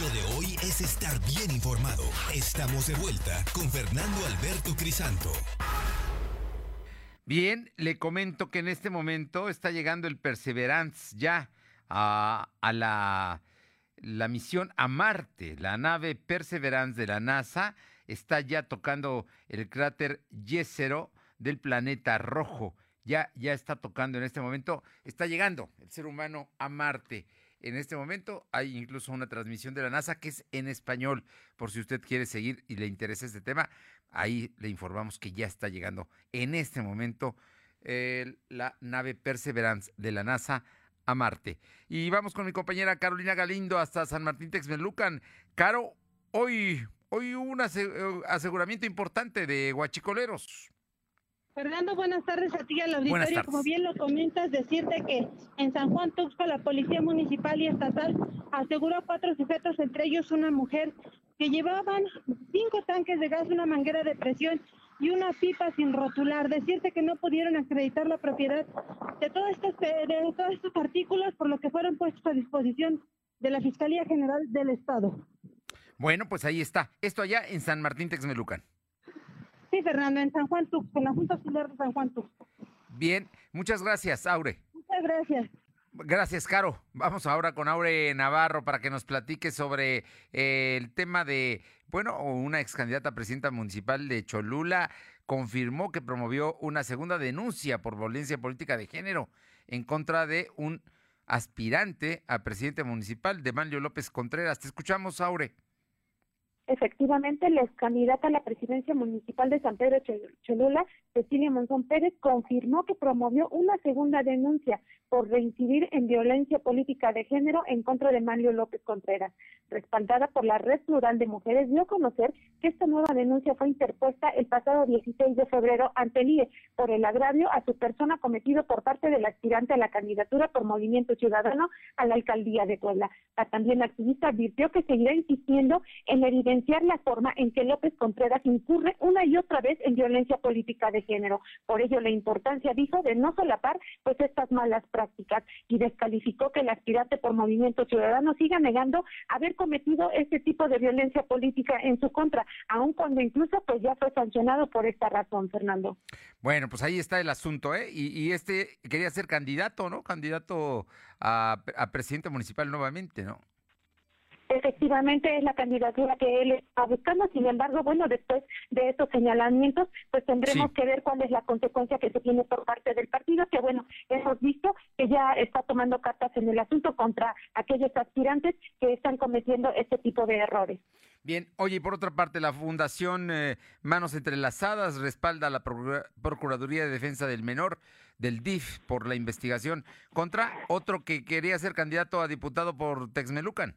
Lo de hoy es estar bien informado. Estamos de vuelta con Fernando Alberto Crisanto. Bien, le comento que en este momento está llegando el Perseverance ya a, la, la misión a Marte. La nave Perseverance de la NASA está ya tocando el cráter Yesero del planeta rojo. Ya, ya está tocando en este momento, está llegando el ser humano a Marte. En este momento hay incluso una transmisión de la NASA que es en español, por si usted quiere seguir y le interesa este tema. Ahí le informamos que ya está llegando en este momento la nave Perseverance de la NASA a Marte. Y vamos con mi compañera Carolina Galindo hasta San Martín Texmelucan. Caro, hoy, hoy hubo un aseguramiento importante de guachicoleros. Fernando, buenas tardes a ti y al auditorio. Como bien lo comentas, decirte que en San Juan Tuxpa la Policía Municipal y Estatal aseguró cuatro sujetos, entre ellos una mujer, que llevaban cinco tanques de gas, una manguera de presión y una pipa sin rotular. Decirte que no pudieron acreditar la propiedad de, todos estos, de todos estos artículos, por lo que fueron puestos a disposición de la Fiscalía General del Estado. Bueno, pues ahí está. Esto allá en San Martín Texmelucan. Sí, Fernando, en San Juan Tuxtla, en la Junta Auxiliar de San Juan Tuxtla. Bien, muchas gracias, Aure. Muchas gracias. Gracias, Caro. Vamos ahora con Aure Navarro para que nos platique sobre eh, el tema de, bueno, una ex candidata a presidenta municipal de Cholula confirmó que promovió una segunda denuncia por violencia política de género en contra de un aspirante a presidente municipal, de Manlio López Contreras. Te escuchamos, Aure. Efectivamente, la candidata a la presidencia municipal de San Pedro Cholula, Cecilia Monzón Pérez, confirmó que promovió una segunda denuncia por reincidir en violencia política de género en contra de Mario López Contreras. Respaldada por la Red Plural de Mujeres, dio a conocer que esta nueva denuncia fue interpuesta el pasado 16 de febrero ante el IE por el agravio a su persona cometido por parte del aspirante a la candidatura por Movimiento Ciudadano a la alcaldía de Puebla. La también activista advirtió que seguirá insistiendo en evidencia la forma en que López Contreras incurre una y otra vez en violencia política de género. Por ello, la importancia, dijo, de no solapar pues estas malas prácticas y descalificó que el aspirante por Movimiento Ciudadano siga negando haber cometido este tipo de violencia política en su contra, aun cuando incluso pues ya fue sancionado por esta razón, Fernando. Bueno, pues ahí está el asunto, ¿eh? Y, este quería ser candidato, ¿no? Candidato a presidente municipal nuevamente, ¿no? Efectivamente es la candidatura que él está buscando, sin embargo, bueno, después de estos señalamientos, pues tendremos que ver cuál es la consecuencia que se tiene por parte del partido, que bueno, hemos visto que ya está tomando cartas en el asunto contra aquellos aspirantes que están cometiendo este tipo de errores. Bien, oye, y por otra parte, la Fundación eh, Manos Entrelazadas respalda a la Procuraduría de Defensa del Menor del DIF por la investigación contra otro que quería ser candidato a diputado por Texmelucan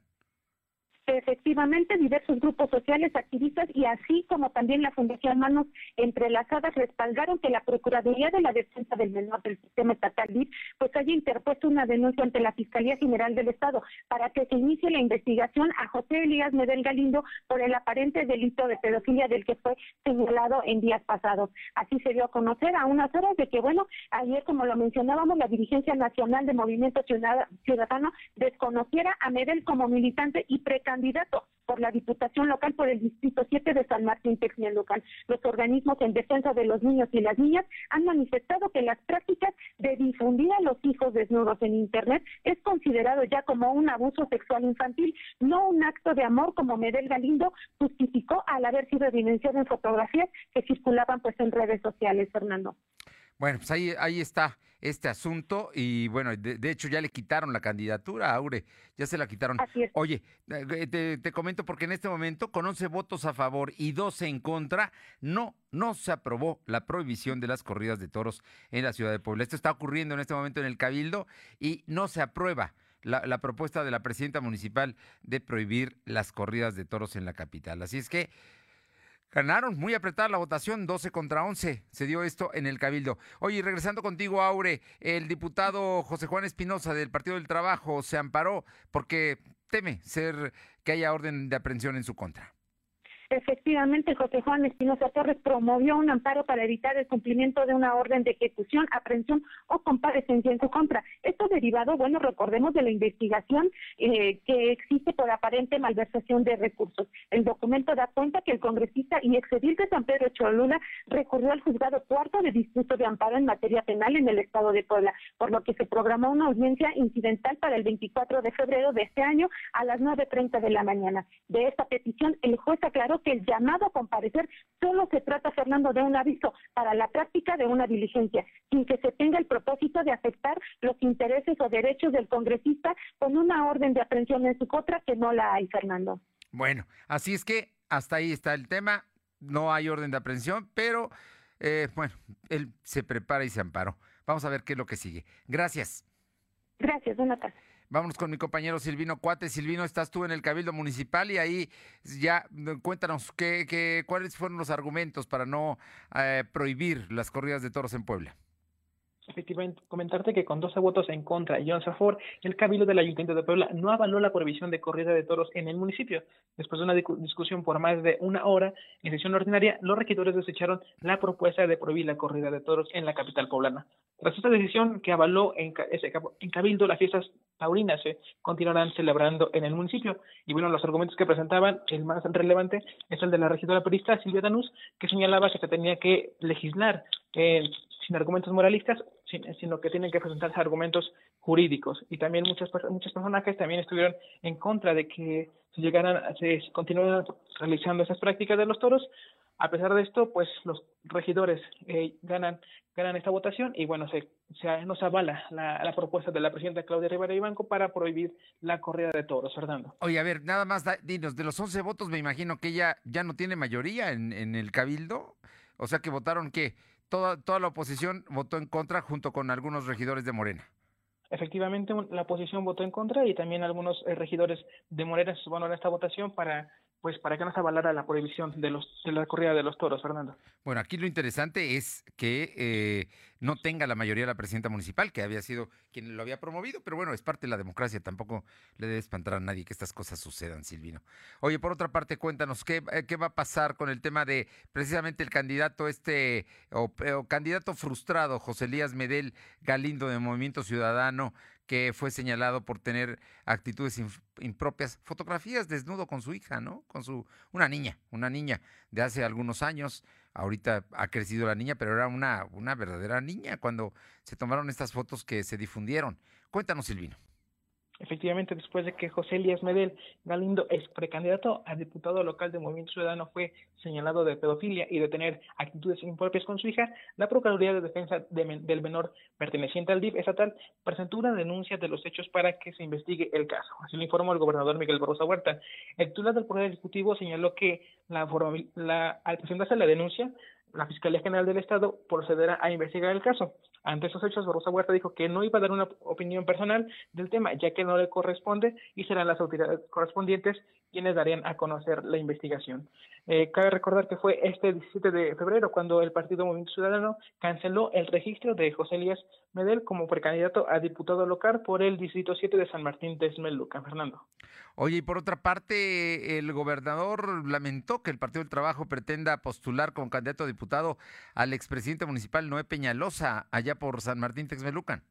efectivamente diversos grupos sociales, activistas y así como también la Fundación Manos Entrelazadas respaldaron que la Procuraduría de la Defensa del Menor del Sistema Estatal DIF pues haya interpuesto una denuncia ante la Fiscalía General del Estado para que se inicie la investigación a José Elías Medel Galindo por el aparente delito de pedofilia del que fue señalado en días pasados. Así se dio a conocer a unas horas de que, bueno, ayer como lo mencionábamos, la dirigencia nacional de Movimiento Ciudadano desconociera a Medel como militante y precandidato candidato por la Diputación Local por el Distrito 7 de San Martín Local. Los organismos en defensa de los niños y las niñas han manifestado que las prácticas de difundir a los hijos desnudos en Internet es considerado ya como un abuso sexual infantil, no un acto de amor como Medel Galindo justificó al haber sido evidenciado en fotografías que circulaban pues en redes sociales, Fernando. Bueno, pues ahí, ahí está este asunto y bueno, de, hecho ya le quitaron la candidatura a Aure, ya se la quitaron. Oye, eh, te, comento porque en este momento con 11 votos a favor y 12 en contra, no, no se aprobó la prohibición de las corridas de toros en la ciudad de Puebla. Esto está ocurriendo en este momento en el Cabildo y no se aprueba. La, la, propuesta de la presidenta municipal de prohibir las corridas de toros en la capital. Así es que Ganaron, muy apretada la votación, 12 contra 11. Se dio esto en el Cabildo. Oye, regresando contigo, Aure, el diputado José Juan Espinosa del Partido del Trabajo se amparó porque teme ser que haya orden de aprehensión en su contra. Efectivamente, José Juan Espinosa Torres promovió un amparo para evitar el cumplimiento de una orden de ejecución, aprehensión o comparecencia en su contra. Esto derivado, bueno, recordemos de la investigación eh, que existe por aparente malversación de recursos. El documento da cuenta que el congresista y exedil de San Pedro Cholula recurrió al juzgado cuarto de disputo de amparo en materia penal en el estado de Puebla, por lo que se programó una audiencia incidental para el 24 de febrero de este año a las 9.30 de la mañana. De esta petición, el juez aclaró que el llamado a comparecer solo se trata, Fernando, de un aviso para la práctica de una diligencia, sin que se tenga el propósito de afectar los intereses o derechos del congresista con una orden de aprehensión en su contra que no la hay, Fernando. Bueno, así es que hasta ahí está el tema. No hay orden de aprehensión, pero eh, bueno, él se prepara y se amparó. Vamos a ver qué es lo que sigue. Gracias. Gracias, buenas tardes. Vámonos con mi compañero Silvino Cuate. Silvino, estás tú en el Cabildo Municipal y ahí ya cuéntanos qué, qué, cuáles fueron los argumentos para no eh, prohibir las corridas de toros en Puebla efectivamente comentarte que con 12 votos en contra y 11 a favor, el Cabildo del Ayuntamiento de Puebla no avaló la prohibición de corrida de toros en el municipio. Después de una discusión por más de una hora en sesión ordinaria, los regidores desecharon la propuesta de prohibir la corrida de toros en la capital poblana. Tras esta decisión que avaló en, en Cabildo, las fiestas taurinas se continuarán celebrando en el municipio. Y bueno, los argumentos que presentaban, el más relevante es el de la regidora perista Silvia Danús, que señalaba que se tenía que legislar eh, sin argumentos moralistas, sino que tienen que presentarse argumentos jurídicos. Y también muchas, personas que también estuvieron en contra de que se llegaran, se continúen realizando esas prácticas de los toros. A pesar de esto, pues los regidores eh, ganan ganan esta votación y bueno, se, se nos avala la, propuesta de la presidenta Claudia Rivera y Banco para prohibir la corrida de toros, Fernando. Oye, a ver, nada más, dinos, de los 11 votos me imagino que ella ya no tiene mayoría en, en el cabildo, o sea que votaron que toda, toda la oposición votó en contra junto con algunos regidores de Morena. Efectivamente, la oposición votó en contra y también algunos eh, regidores de Morena se sumaron a esta votación para pues para que no se avalara la prohibición de los la corrida de los toros, Fernando. Bueno, aquí lo interesante es que eh, no tenga la mayoría la presidenta municipal, que había sido quien lo había promovido, pero bueno, es parte de la democracia, tampoco le debe espantar a nadie que estas cosas sucedan, Silvino. Oye, por otra parte, cuéntanos, ¿qué, eh, qué va a pasar con el tema de precisamente el candidato este, o, o candidato frustrado, José Elías Medel Galindo de Movimiento Ciudadano, que fue señalado por tener actitudes impropias, fotografías desnudo con su hija, ¿no? Con su una niña, una niña de hace algunos años. Ahorita ha crecido la niña, pero era una, una verdadera niña cuando se tomaron estas fotos que se difundieron. Cuéntanos, Silvino. Efectivamente, después de que José Elías Medel Galindo, ex precandidato a diputado local de Movimiento Ciudadano, fue señalado de pedofilia y de tener actitudes impropias con su hija, la Procuraduría de Defensa del Menor perteneciente al DIF estatal presentó una denuncia de los hechos para que se investigue el caso. Así lo informó el gobernador Miguel Barroso Huerta. El titular del Poder Ejecutivo señaló que la, la, al presentarse la denuncia, la Fiscalía General del Estado procederá a investigar el caso. Ante esos hechos, Rosa Huerta dijo que no iba a dar una opinión personal del tema, ya que no le corresponde y serán las autoridades correspondientes quienes darían a conocer la investigación. Eh, cabe recordar que fue este 17 de febrero cuando el Partido Movimiento Ciudadano canceló el registro de José Elías Medel como precandidato a diputado local por el Distrito 7 de San Martín de Esmeluca. Fernando. Oye, y por otra parte, el gobernador lamentó que el Partido del Trabajo pretenda postular como candidato a diputado al expresidente municipal Noé Peñalosa, allá por San Martín Texmelucan.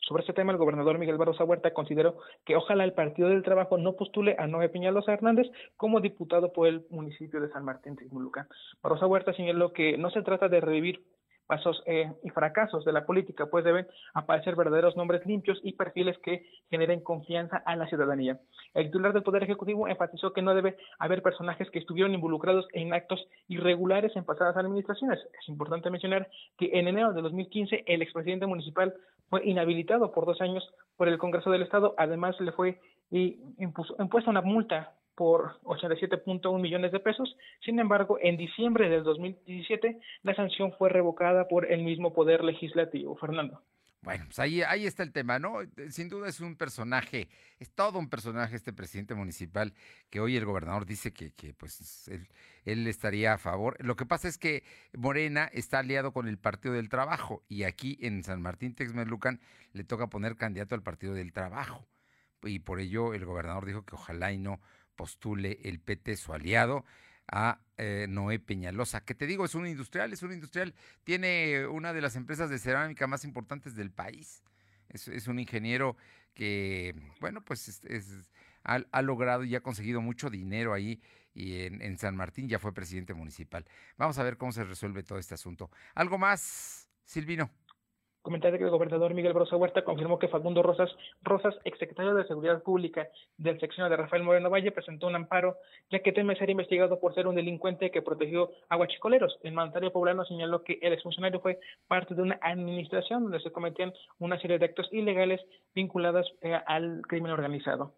Sobre este tema, el gobernador Miguel Barroso Huerta consideró que ojalá el Partido del Trabajo no postule a Noé Peñalosa Hernández como diputado por el municipio de San Martín Texmelucan. Barroso Huerta señaló que no se trata de revivir pasos eh, y fracasos de la política, pues deben aparecer verdaderos nombres limpios y perfiles que generen confianza a la ciudadanía. El titular del Poder Ejecutivo enfatizó que no debe haber personajes que estuvieron involucrados en actos irregulares en pasadas administraciones. Es importante mencionar que en enero de 2015 el expresidente municipal fue inhabilitado por dos años por el Congreso del Estado. Además, le fue impuesta una multa por 87.1 millones de pesos. Sin embargo, en diciembre del 2017, la sanción fue revocada por el mismo Poder Legislativo. Fernando. Bueno, pues ahí, ahí está el tema, ¿no? Sin duda es un personaje, es todo un personaje este presidente municipal que hoy el gobernador dice que, que pues él, él, estaría a favor. Lo que pasa es que Morena está aliado con el Partido del Trabajo y aquí en San Martín Texmelucan le toca poner candidato al Partido del Trabajo. Y por ello el gobernador dijo que ojalá y no postule el PT su aliado a eh, Noé Peñalosa, que te digo, es un industrial, es un industrial, tiene una de las empresas de cerámica más importantes del país. Es, un ingeniero que, bueno, pues ha, logrado y ha conseguido mucho dinero ahí y en, en San Martín ya fue presidente municipal. Vamos a ver cómo se resuelve todo este asunto. ¿Algo más, Silvino? Comentar que el gobernador Miguel Brosa Huerta confirmó que Facundo Rosas, Rosas, exsecretario de Seguridad Pública del sección de Rafael Moreno Valle, presentó un amparo, ya que teme ser investigado por ser un delincuente que protegió a guachicoleros. El mandatario poblano señaló que el exfuncionario fue parte de una administración donde se cometían una serie de actos ilegales vinculados eh, al crimen organizado.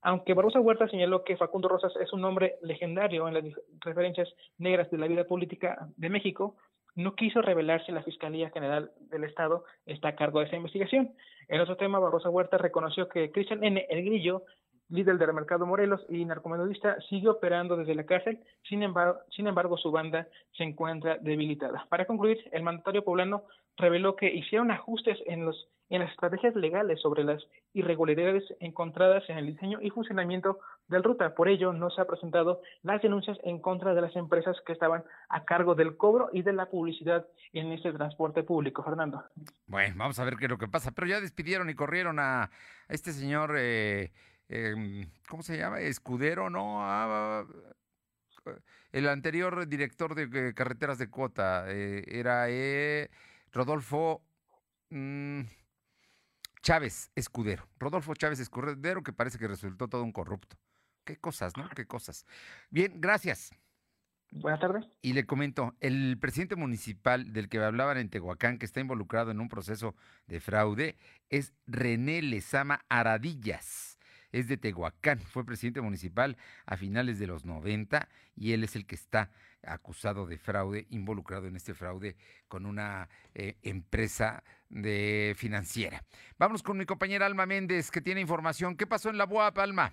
Aunque Barbosa Huerta señaló que Facundo Rosas es un hombre legendario en las referencias negras de la vida política de México, no quiso revelar si la Fiscalía General del Estado está a cargo de esa investigación. En otro tema, Barrosa Huerta reconoció que Cristian N. El Grillo, líder del mercado Morelos y narcomenudista, sigue operando desde la cárcel, sin embargo, sin embargo su banda se encuentra debilitada. Para concluir, el mandatario poblano reveló que hicieron ajustes en los en las estrategias legales sobre las irregularidades encontradas en el diseño y funcionamiento del ruta. Por ello, no se han presentado las denuncias en contra de las empresas que estaban a cargo del cobro y de la publicidad en este transporte público. Fernando. Bueno, vamos a ver qué es lo que pasa. Pero ya despidieron y corrieron a, este señor, eh, em, ¿cómo se llama? Escudero, ¿no? Ah, el anterior director de carreteras de Cota eh, era eh, Rodolfo... Mm, Chávez Escudero, Rodolfo Chávez Escudero, que parece que resultó todo un corrupto. Qué cosas, ¿no? Qué cosas. Bien, gracias. Buenas tardes. Y le comento, el presidente municipal del que hablaban en Tehuacán, que está involucrado en un proceso de fraude, es René Lezama Aradillas. Es de Tehuacán, fue presidente municipal a finales de los 90 y él es el que está acusado de fraude, involucrado en este fraude con una eh, empresa de financiera. Vamos con mi compañera Alma Méndez, que tiene información. ¿Qué pasó en la BUAP, Alma?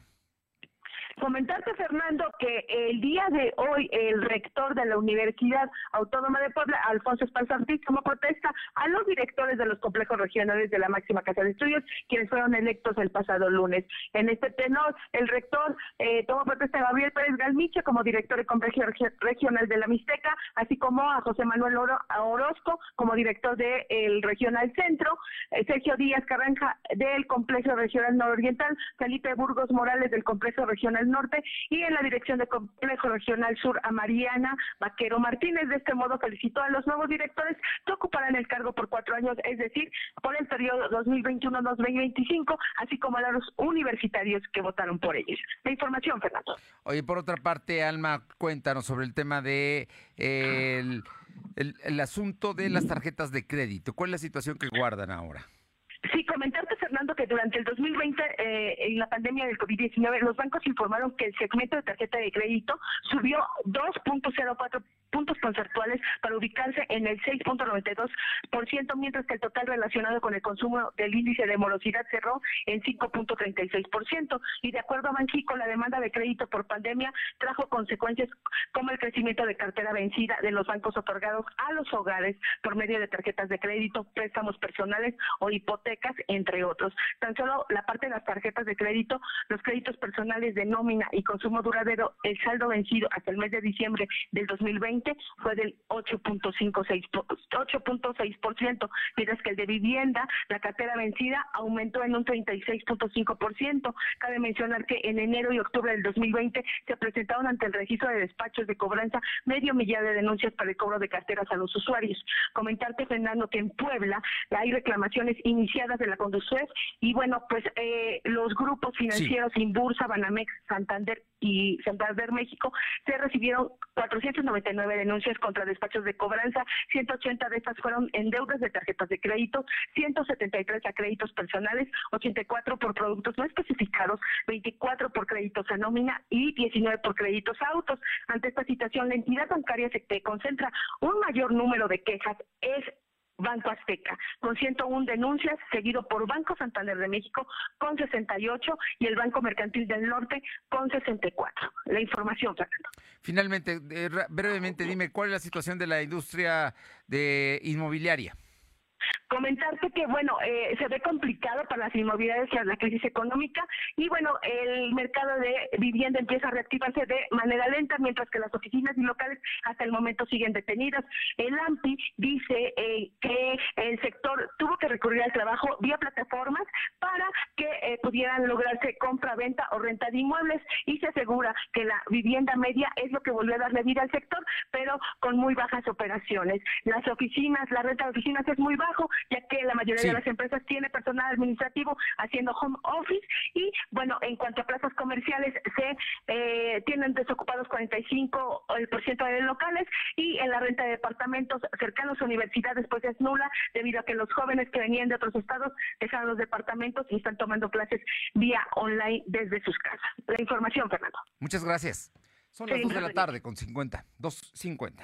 Comentarte, Fernando, que el día de hoy el rector de la Universidad Autónoma de Puebla, Alfonso Esparza tomó protesta a los directores de los complejos regionales de la máxima casa de estudios, quienes fueron electos el pasado lunes. En este tenor, el rector eh, tomó protesta a Gabriel Pérez Galmiche como director de complejo regional de la Mixteca, así como a José Manuel Orozco como director del regional centro, eh, Sergio Díaz Carranja del complejo regional nororiental, Felipe Burgos Morales del complejo regional Norte y en la Dirección de Complejo Regional Sur a Mariana Vaquero Martínez. De este modo felicitó a los nuevos directores que ocuparán el cargo por cuatro años, es decir, por el periodo 2021-2025, así como a los universitarios que votaron por ellos. La información, Fernando. Oye, por otra parte, Alma, cuéntanos sobre el tema de el, el asunto de las tarjetas de crédito. ¿Cuál es la situación que guardan ahora? Sí, Fernando, que durante el 2020, eh, en la pandemia del COVID-19, los bancos informaron que el segmento de tarjeta de crédito subió 2.04 puntos conceptuales para ubicarse en el 6.92%, mientras que el total relacionado con el consumo del índice de morosidad cerró en 5.36%. Y de acuerdo a Banxico, la demanda de crédito por pandemia trajo consecuencias como el crecimiento de cartera vencida de los bancos otorgados a los hogares por medio de tarjetas de crédito, préstamos personales o hipotecas entre otros. Tan solo la parte de las tarjetas de crédito, los créditos personales de nómina y consumo duradero, el saldo vencido hasta el mes de diciembre del 2020 fue del 8.6%, mientras que el de vivienda, la cartera vencida, aumentó en un 36.5%. Cabe mencionar que en enero y octubre del 2020 se presentaron ante el registro de despachos de cobranza medio millar de denuncias para el cobro de carteras a los usuarios. Comentarte, Fernando, que en Puebla hay reclamaciones iniciadas de la Conducef y bueno, pues eh, los grupos financieros Inbursa, Banamex, Santander y Santander México se recibieron 499 denuncias contra despachos de cobranza, 180 de estas fueron en deudas de tarjetas de crédito, 173 a créditos personales, 84 por productos no especificados, 24 por créditos a nómina y 19 por créditos a autos. Ante esta situación, la entidad bancaria se concentra un mayor número de quejas es Banco Azteca, con 101 denuncias, seguido por Banco Santander de México con 68 y el Banco Mercantil del Norte con 64. La información, Fernando. Finalmente, brevemente, dime, ¿cuál es la situación de la industria de inmobiliaria? Comentarte que, bueno, eh, se ve complicado para las inmobiliarias la crisis económica y, bueno, el mercado de vivienda empieza a reactivarse de manera lenta, mientras que las oficinas y locales hasta el momento siguen detenidas. El AMPI dice eh, que el sector tuvo que recurrir al trabajo vía plataformas para que eh, pudieran lograrse compra, venta o renta de inmuebles y se asegura que la vivienda media es lo que volvió a darle vida al sector, pero con muy bajas operaciones. Las oficinas, la renta de oficinas es muy bajo ya que la mayoría de las empresas tiene personal administrativo haciendo home office y bueno, en cuanto a plazas comerciales se eh, tienen desocupados 45% de locales y en la renta de departamentos cercanos a universidades pues es nula debido a que los jóvenes que venían de otros estados dejaron los departamentos y están tomando clases vía online desde sus casas. La información, Fernando. Muchas gracias. Son las 2 de la tarde con 50, 2.50.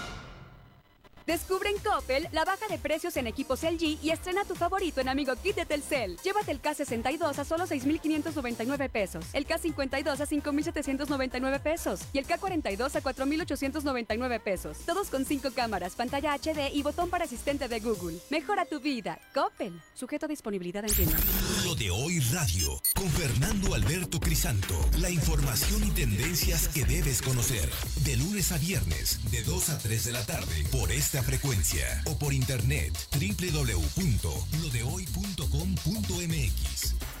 Descubre en Coppel la baja de precios en equipos LG y estrena tu favorito en Amigo Kit de Telcel. Llévate el K62 a solo 6,599 pesos, el K52 a 5,799 pesos y el K42 a 4,899 pesos. Todos con 5 cámaras, pantalla HD y botón para asistente de Google. Mejora tu vida. Coppel. Sujeto a disponibilidad en tienda. Lo de hoy radio con Fernando Alberto Crisanto. La información y tendencias que debes conocer. De lunes a viernes, de 2 a 3 de la tarde, por frecuencia o por internet www.lodehoy.com.mx.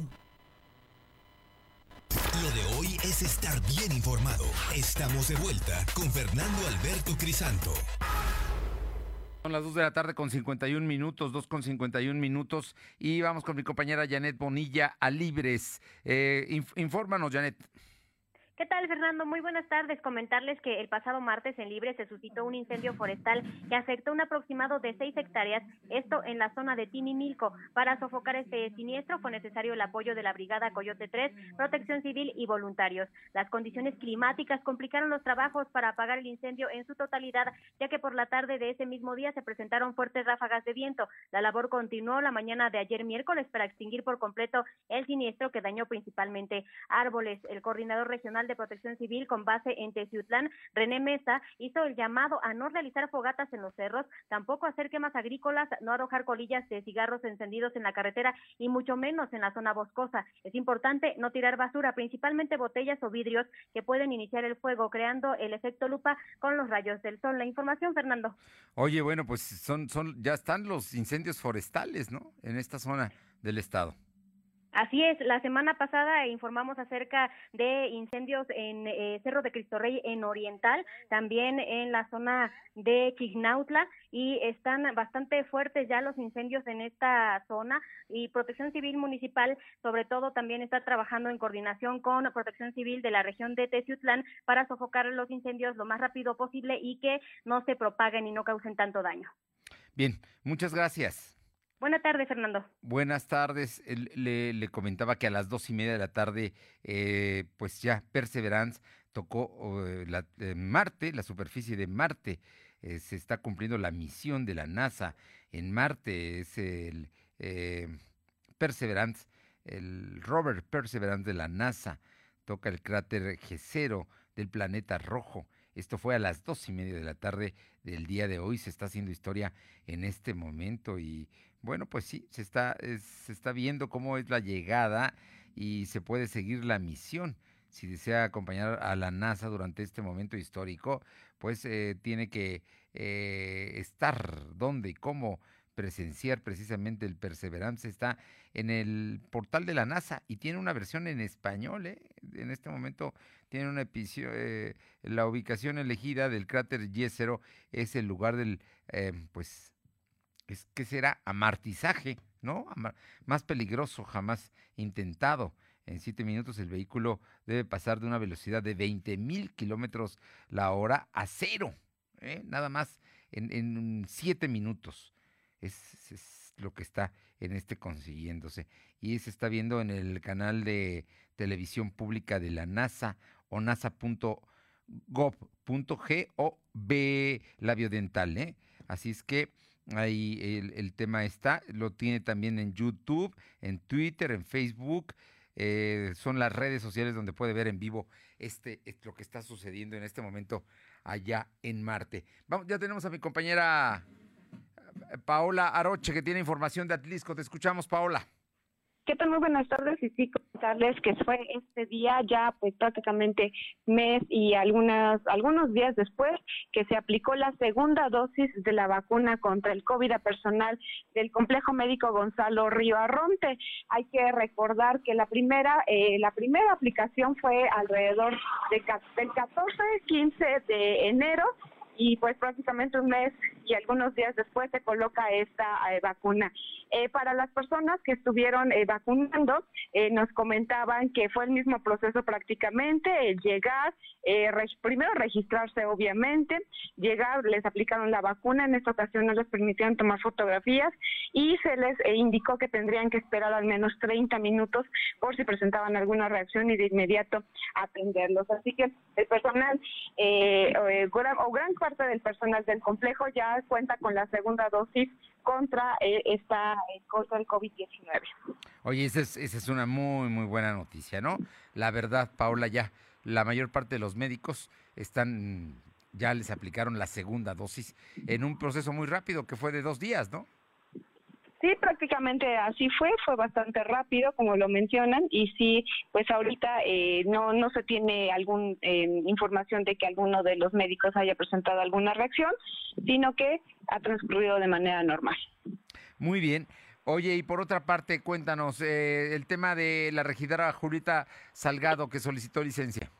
Lo de hoy es estar bien informado. Estamos de vuelta con Fernando Alberto Crisanto. Son las 2 de la tarde con 51 minutos, 2 con 51 minutos y vamos con mi compañera Janet Bonilla a Libres. Eh, infórmanos, Janet. ¿Qué tal, Fernando? Muy buenas tardes. Comentarles que el pasado martes en Libre se suscitó un incendio forestal que afectó un aproximado de seis hectáreas, esto en la zona de Tinimilco. Para sofocar este siniestro fue necesario el apoyo de la Brigada Coyote 3, Protección Civil y voluntarios. Las condiciones climáticas complicaron los trabajos para apagar el incendio en su totalidad, ya que por la tarde de ese mismo día se presentaron fuertes ráfagas de viento. La labor continuó la mañana de ayer miércoles para extinguir por completo el siniestro que dañó principalmente árboles. El coordinador regional de Protección Civil con base en Teciutlán, René Mesa, hizo el llamado a no realizar fogatas en los cerros, tampoco hacer quemas agrícolas, no arrojar colillas de cigarros encendidos en la carretera y mucho menos en la zona boscosa. Es importante no tirar basura, principalmente botellas o vidrios que pueden iniciar el fuego, creando el efecto lupa con los rayos del sol. La información, Fernando. Oye, bueno, pues son, son, ya están los incendios forestales, ¿no? En esta zona del estado. Así es, la semana pasada informamos acerca de incendios en eh, Cerro de Cristo Rey en Oriental, también en la zona de Chignautla y están bastante fuertes ya los incendios en esta zona y Protección Civil Municipal sobre todo también está trabajando en coordinación con Protección Civil de la región de Teciutlán para sofocar los incendios lo más rápido posible y que no se propaguen y no causen tanto daño. Bien, muchas gracias. Buenas tardes, Fernando. Buenas tardes. Le, comentaba que a las dos y media de la tarde, eh, pues ya Perseverance tocó la, eh, Marte, la superficie de Marte. Eh, se está cumpliendo la misión de la NASA en Marte. Es el Perseverance, el rover Perseverance de la NASA. Toca el cráter G0 del planeta rojo. Esto fue a las dos y media de la tarde del día de hoy. Se está haciendo historia en este momento y bueno, pues sí, se está, se está viendo cómo es la llegada y se puede seguir la misión. Si desea acompañar a la NASA durante este momento histórico, pues eh, tiene que eh, estar donde y cómo presenciar precisamente el Perseverance. Está en el portal de la NASA y tiene una versión en español. ¿eh? En este momento tiene una episodio, eh, la ubicación elegida del cráter Y0 es el lugar del, pues, que será amartizaje, ¿no? más peligroso jamás intentado en siete minutos el vehículo debe pasar de una velocidad de 20 mil kilómetros la hora a cero, ¿eh? nada más en, siete minutos. Es, es, lo que está en este consiguiéndose. Y se está viendo en el canal de televisión pública de la NASA o nasa.gov.g o B labiodental. ¿eh? Así es que ahí el, el, tema está. Lo tiene también en YouTube, en Twitter, en Facebook. Eh, son las redes sociales donde puede ver en vivo este, lo que está sucediendo en este momento allá en Marte. Vamos, ya tenemos a mi compañera eh, Paola Aroche que tiene información de Atlisco. Te escuchamos, Paola. ¿Qué tal? Muy buenas tardes y sí comentarles que fue este día ya pues prácticamente mes y algunas algunos días después que se aplicó la segunda dosis de la vacuna contra el COVID a personal del complejo médico Gonzalo Río Arronte. Hay que recordar que la primera eh, la primera aplicación fue alrededor de, del 14 15 de enero y pues prácticamente un mes y algunos días después se coloca esta eh, vacuna. Eh, para las personas que estuvieron eh, vacunando, eh, nos comentaban que fue el mismo proceso prácticamente, el llegar, eh, re primero registrarse obviamente, llegar, les aplicaron la vacuna, en esta ocasión no les permitieron tomar fotografías y se les indicó que tendrían que esperar al menos 30 minutos por si presentaban alguna reacción y de inmediato atenderlos. Así que el personal o gran parte del personal del complejo ya cuenta con la segunda dosis contra eh, esta contra el COVID-19. Oye, esa es, esa es una muy, muy buena noticia, ¿no? La verdad, Paula, ya la mayor parte de los médicos están, ya les aplicaron la segunda dosis en un proceso muy rápido que fue de dos días, ¿no? Sí, prácticamente así fue, fue bastante rápido, como lo mencionan, y sí, pues ahorita eh, no no se tiene alguna eh, información de que alguno de los médicos haya presentado alguna reacción, sino que ha transcurrido de manera normal. Muy bien. Oye, y por otra parte, cuéntanos eh, el tema de la regidora Julita Salgado que solicitó licencia.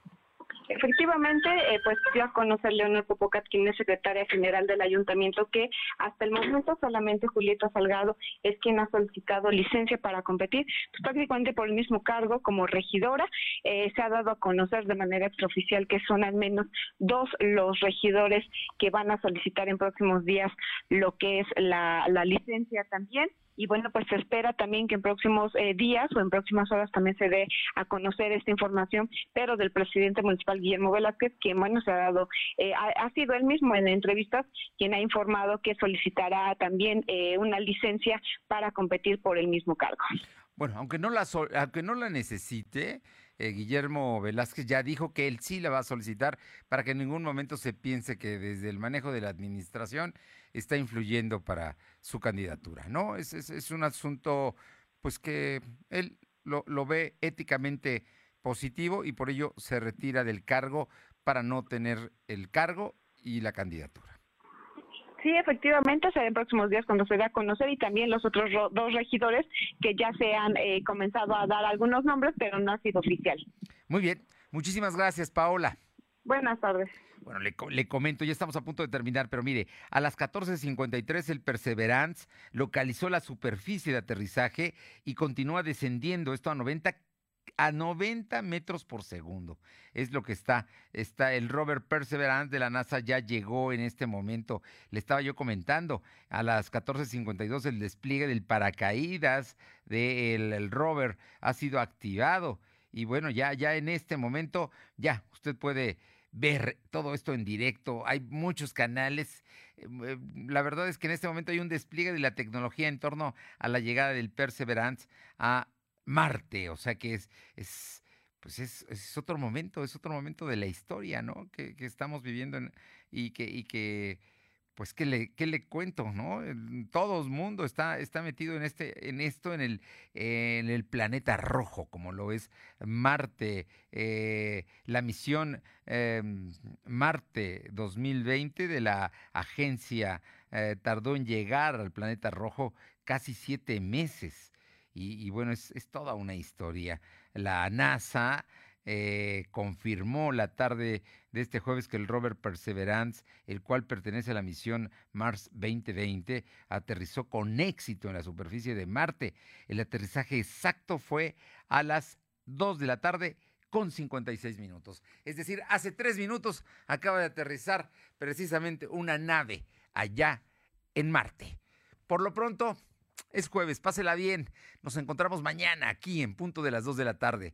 Efectivamente, eh, pues dio a conocer Leonor Popocat, quien es secretaria general del ayuntamiento, que hasta el momento solamente Julieta Salgado es quien ha solicitado licencia para competir, pues prácticamente por el mismo cargo como regidora. Eh, se ha dado a conocer de manera extraoficial que son al menos dos los regidores que van a solicitar en próximos días lo que es la, la licencia también y bueno, pues se espera también que en próximos eh, días o en próximas horas también se dé a conocer esta información, pero del presidente municipal Guillermo Velázquez, quien bueno, se ha dado, eh, ha, sido él mismo en entrevistas quien ha informado que solicitará también eh, una licencia para competir por el mismo cargo. Bueno, aunque no la, aunque no la necesite, eh, Guillermo Velázquez ya dijo que él sí la va a solicitar para que en ningún momento se piense que desde el manejo de la administración está influyendo para su candidatura, ¿no? Es, es, es un asunto, pues que él lo, lo, ve éticamente positivo y por ello se retira del cargo para no tener el cargo y la candidatura. Sí, efectivamente, será en próximos días cuando se dé a conocer y también los otros dos regidores que ya se han eh, comenzado a dar algunos nombres, pero no ha sido oficial. Muy bien, muchísimas gracias, Paola. Buenas tardes. Bueno, le, comento, ya estamos a punto de terminar, pero mire, a las 14.53 el Perseverance localizó la superficie de aterrizaje y continúa descendiendo, esto a 90 a 90 metros por segundo. Es lo que está, está el rover Perseverance de la NASA ya llegó en este momento. Le estaba yo comentando, a las 14.52 el despliegue del paracaídas del el rover ha sido activado. Y bueno, ya, ya en este momento, ya usted puede ver todo esto en directo. Hay muchos canales. La verdad es que en este momento hay un despliegue de la tecnología en torno a la llegada del Perseverance a Marte, o sea que es, es pues es, es, otro momento, es otro momento de la historia, ¿no? Que, que estamos viviendo en, y que, y que pues qué le, qué le cuento, ¿no? Todo el mundo está, está metido en este, en esto, en el, en el planeta rojo, como lo es Marte, eh, la misión eh, Marte 2020 de la agencia eh, tardó en llegar al planeta rojo casi siete meses. Y, y bueno, es, es, toda una historia. La NASA eh, confirmó la tarde de este jueves que el rover Perseverance, el cual pertenece a la misión Mars 2020, aterrizó con éxito en la superficie de Marte. El aterrizaje exacto fue a las 2 de la tarde con 56 minutos. Es decir, hace tres minutos acaba de aterrizar precisamente una nave allá en Marte. Por lo pronto, es jueves, pásela bien. Nos encontramos mañana aquí en punto de las 2 de la tarde.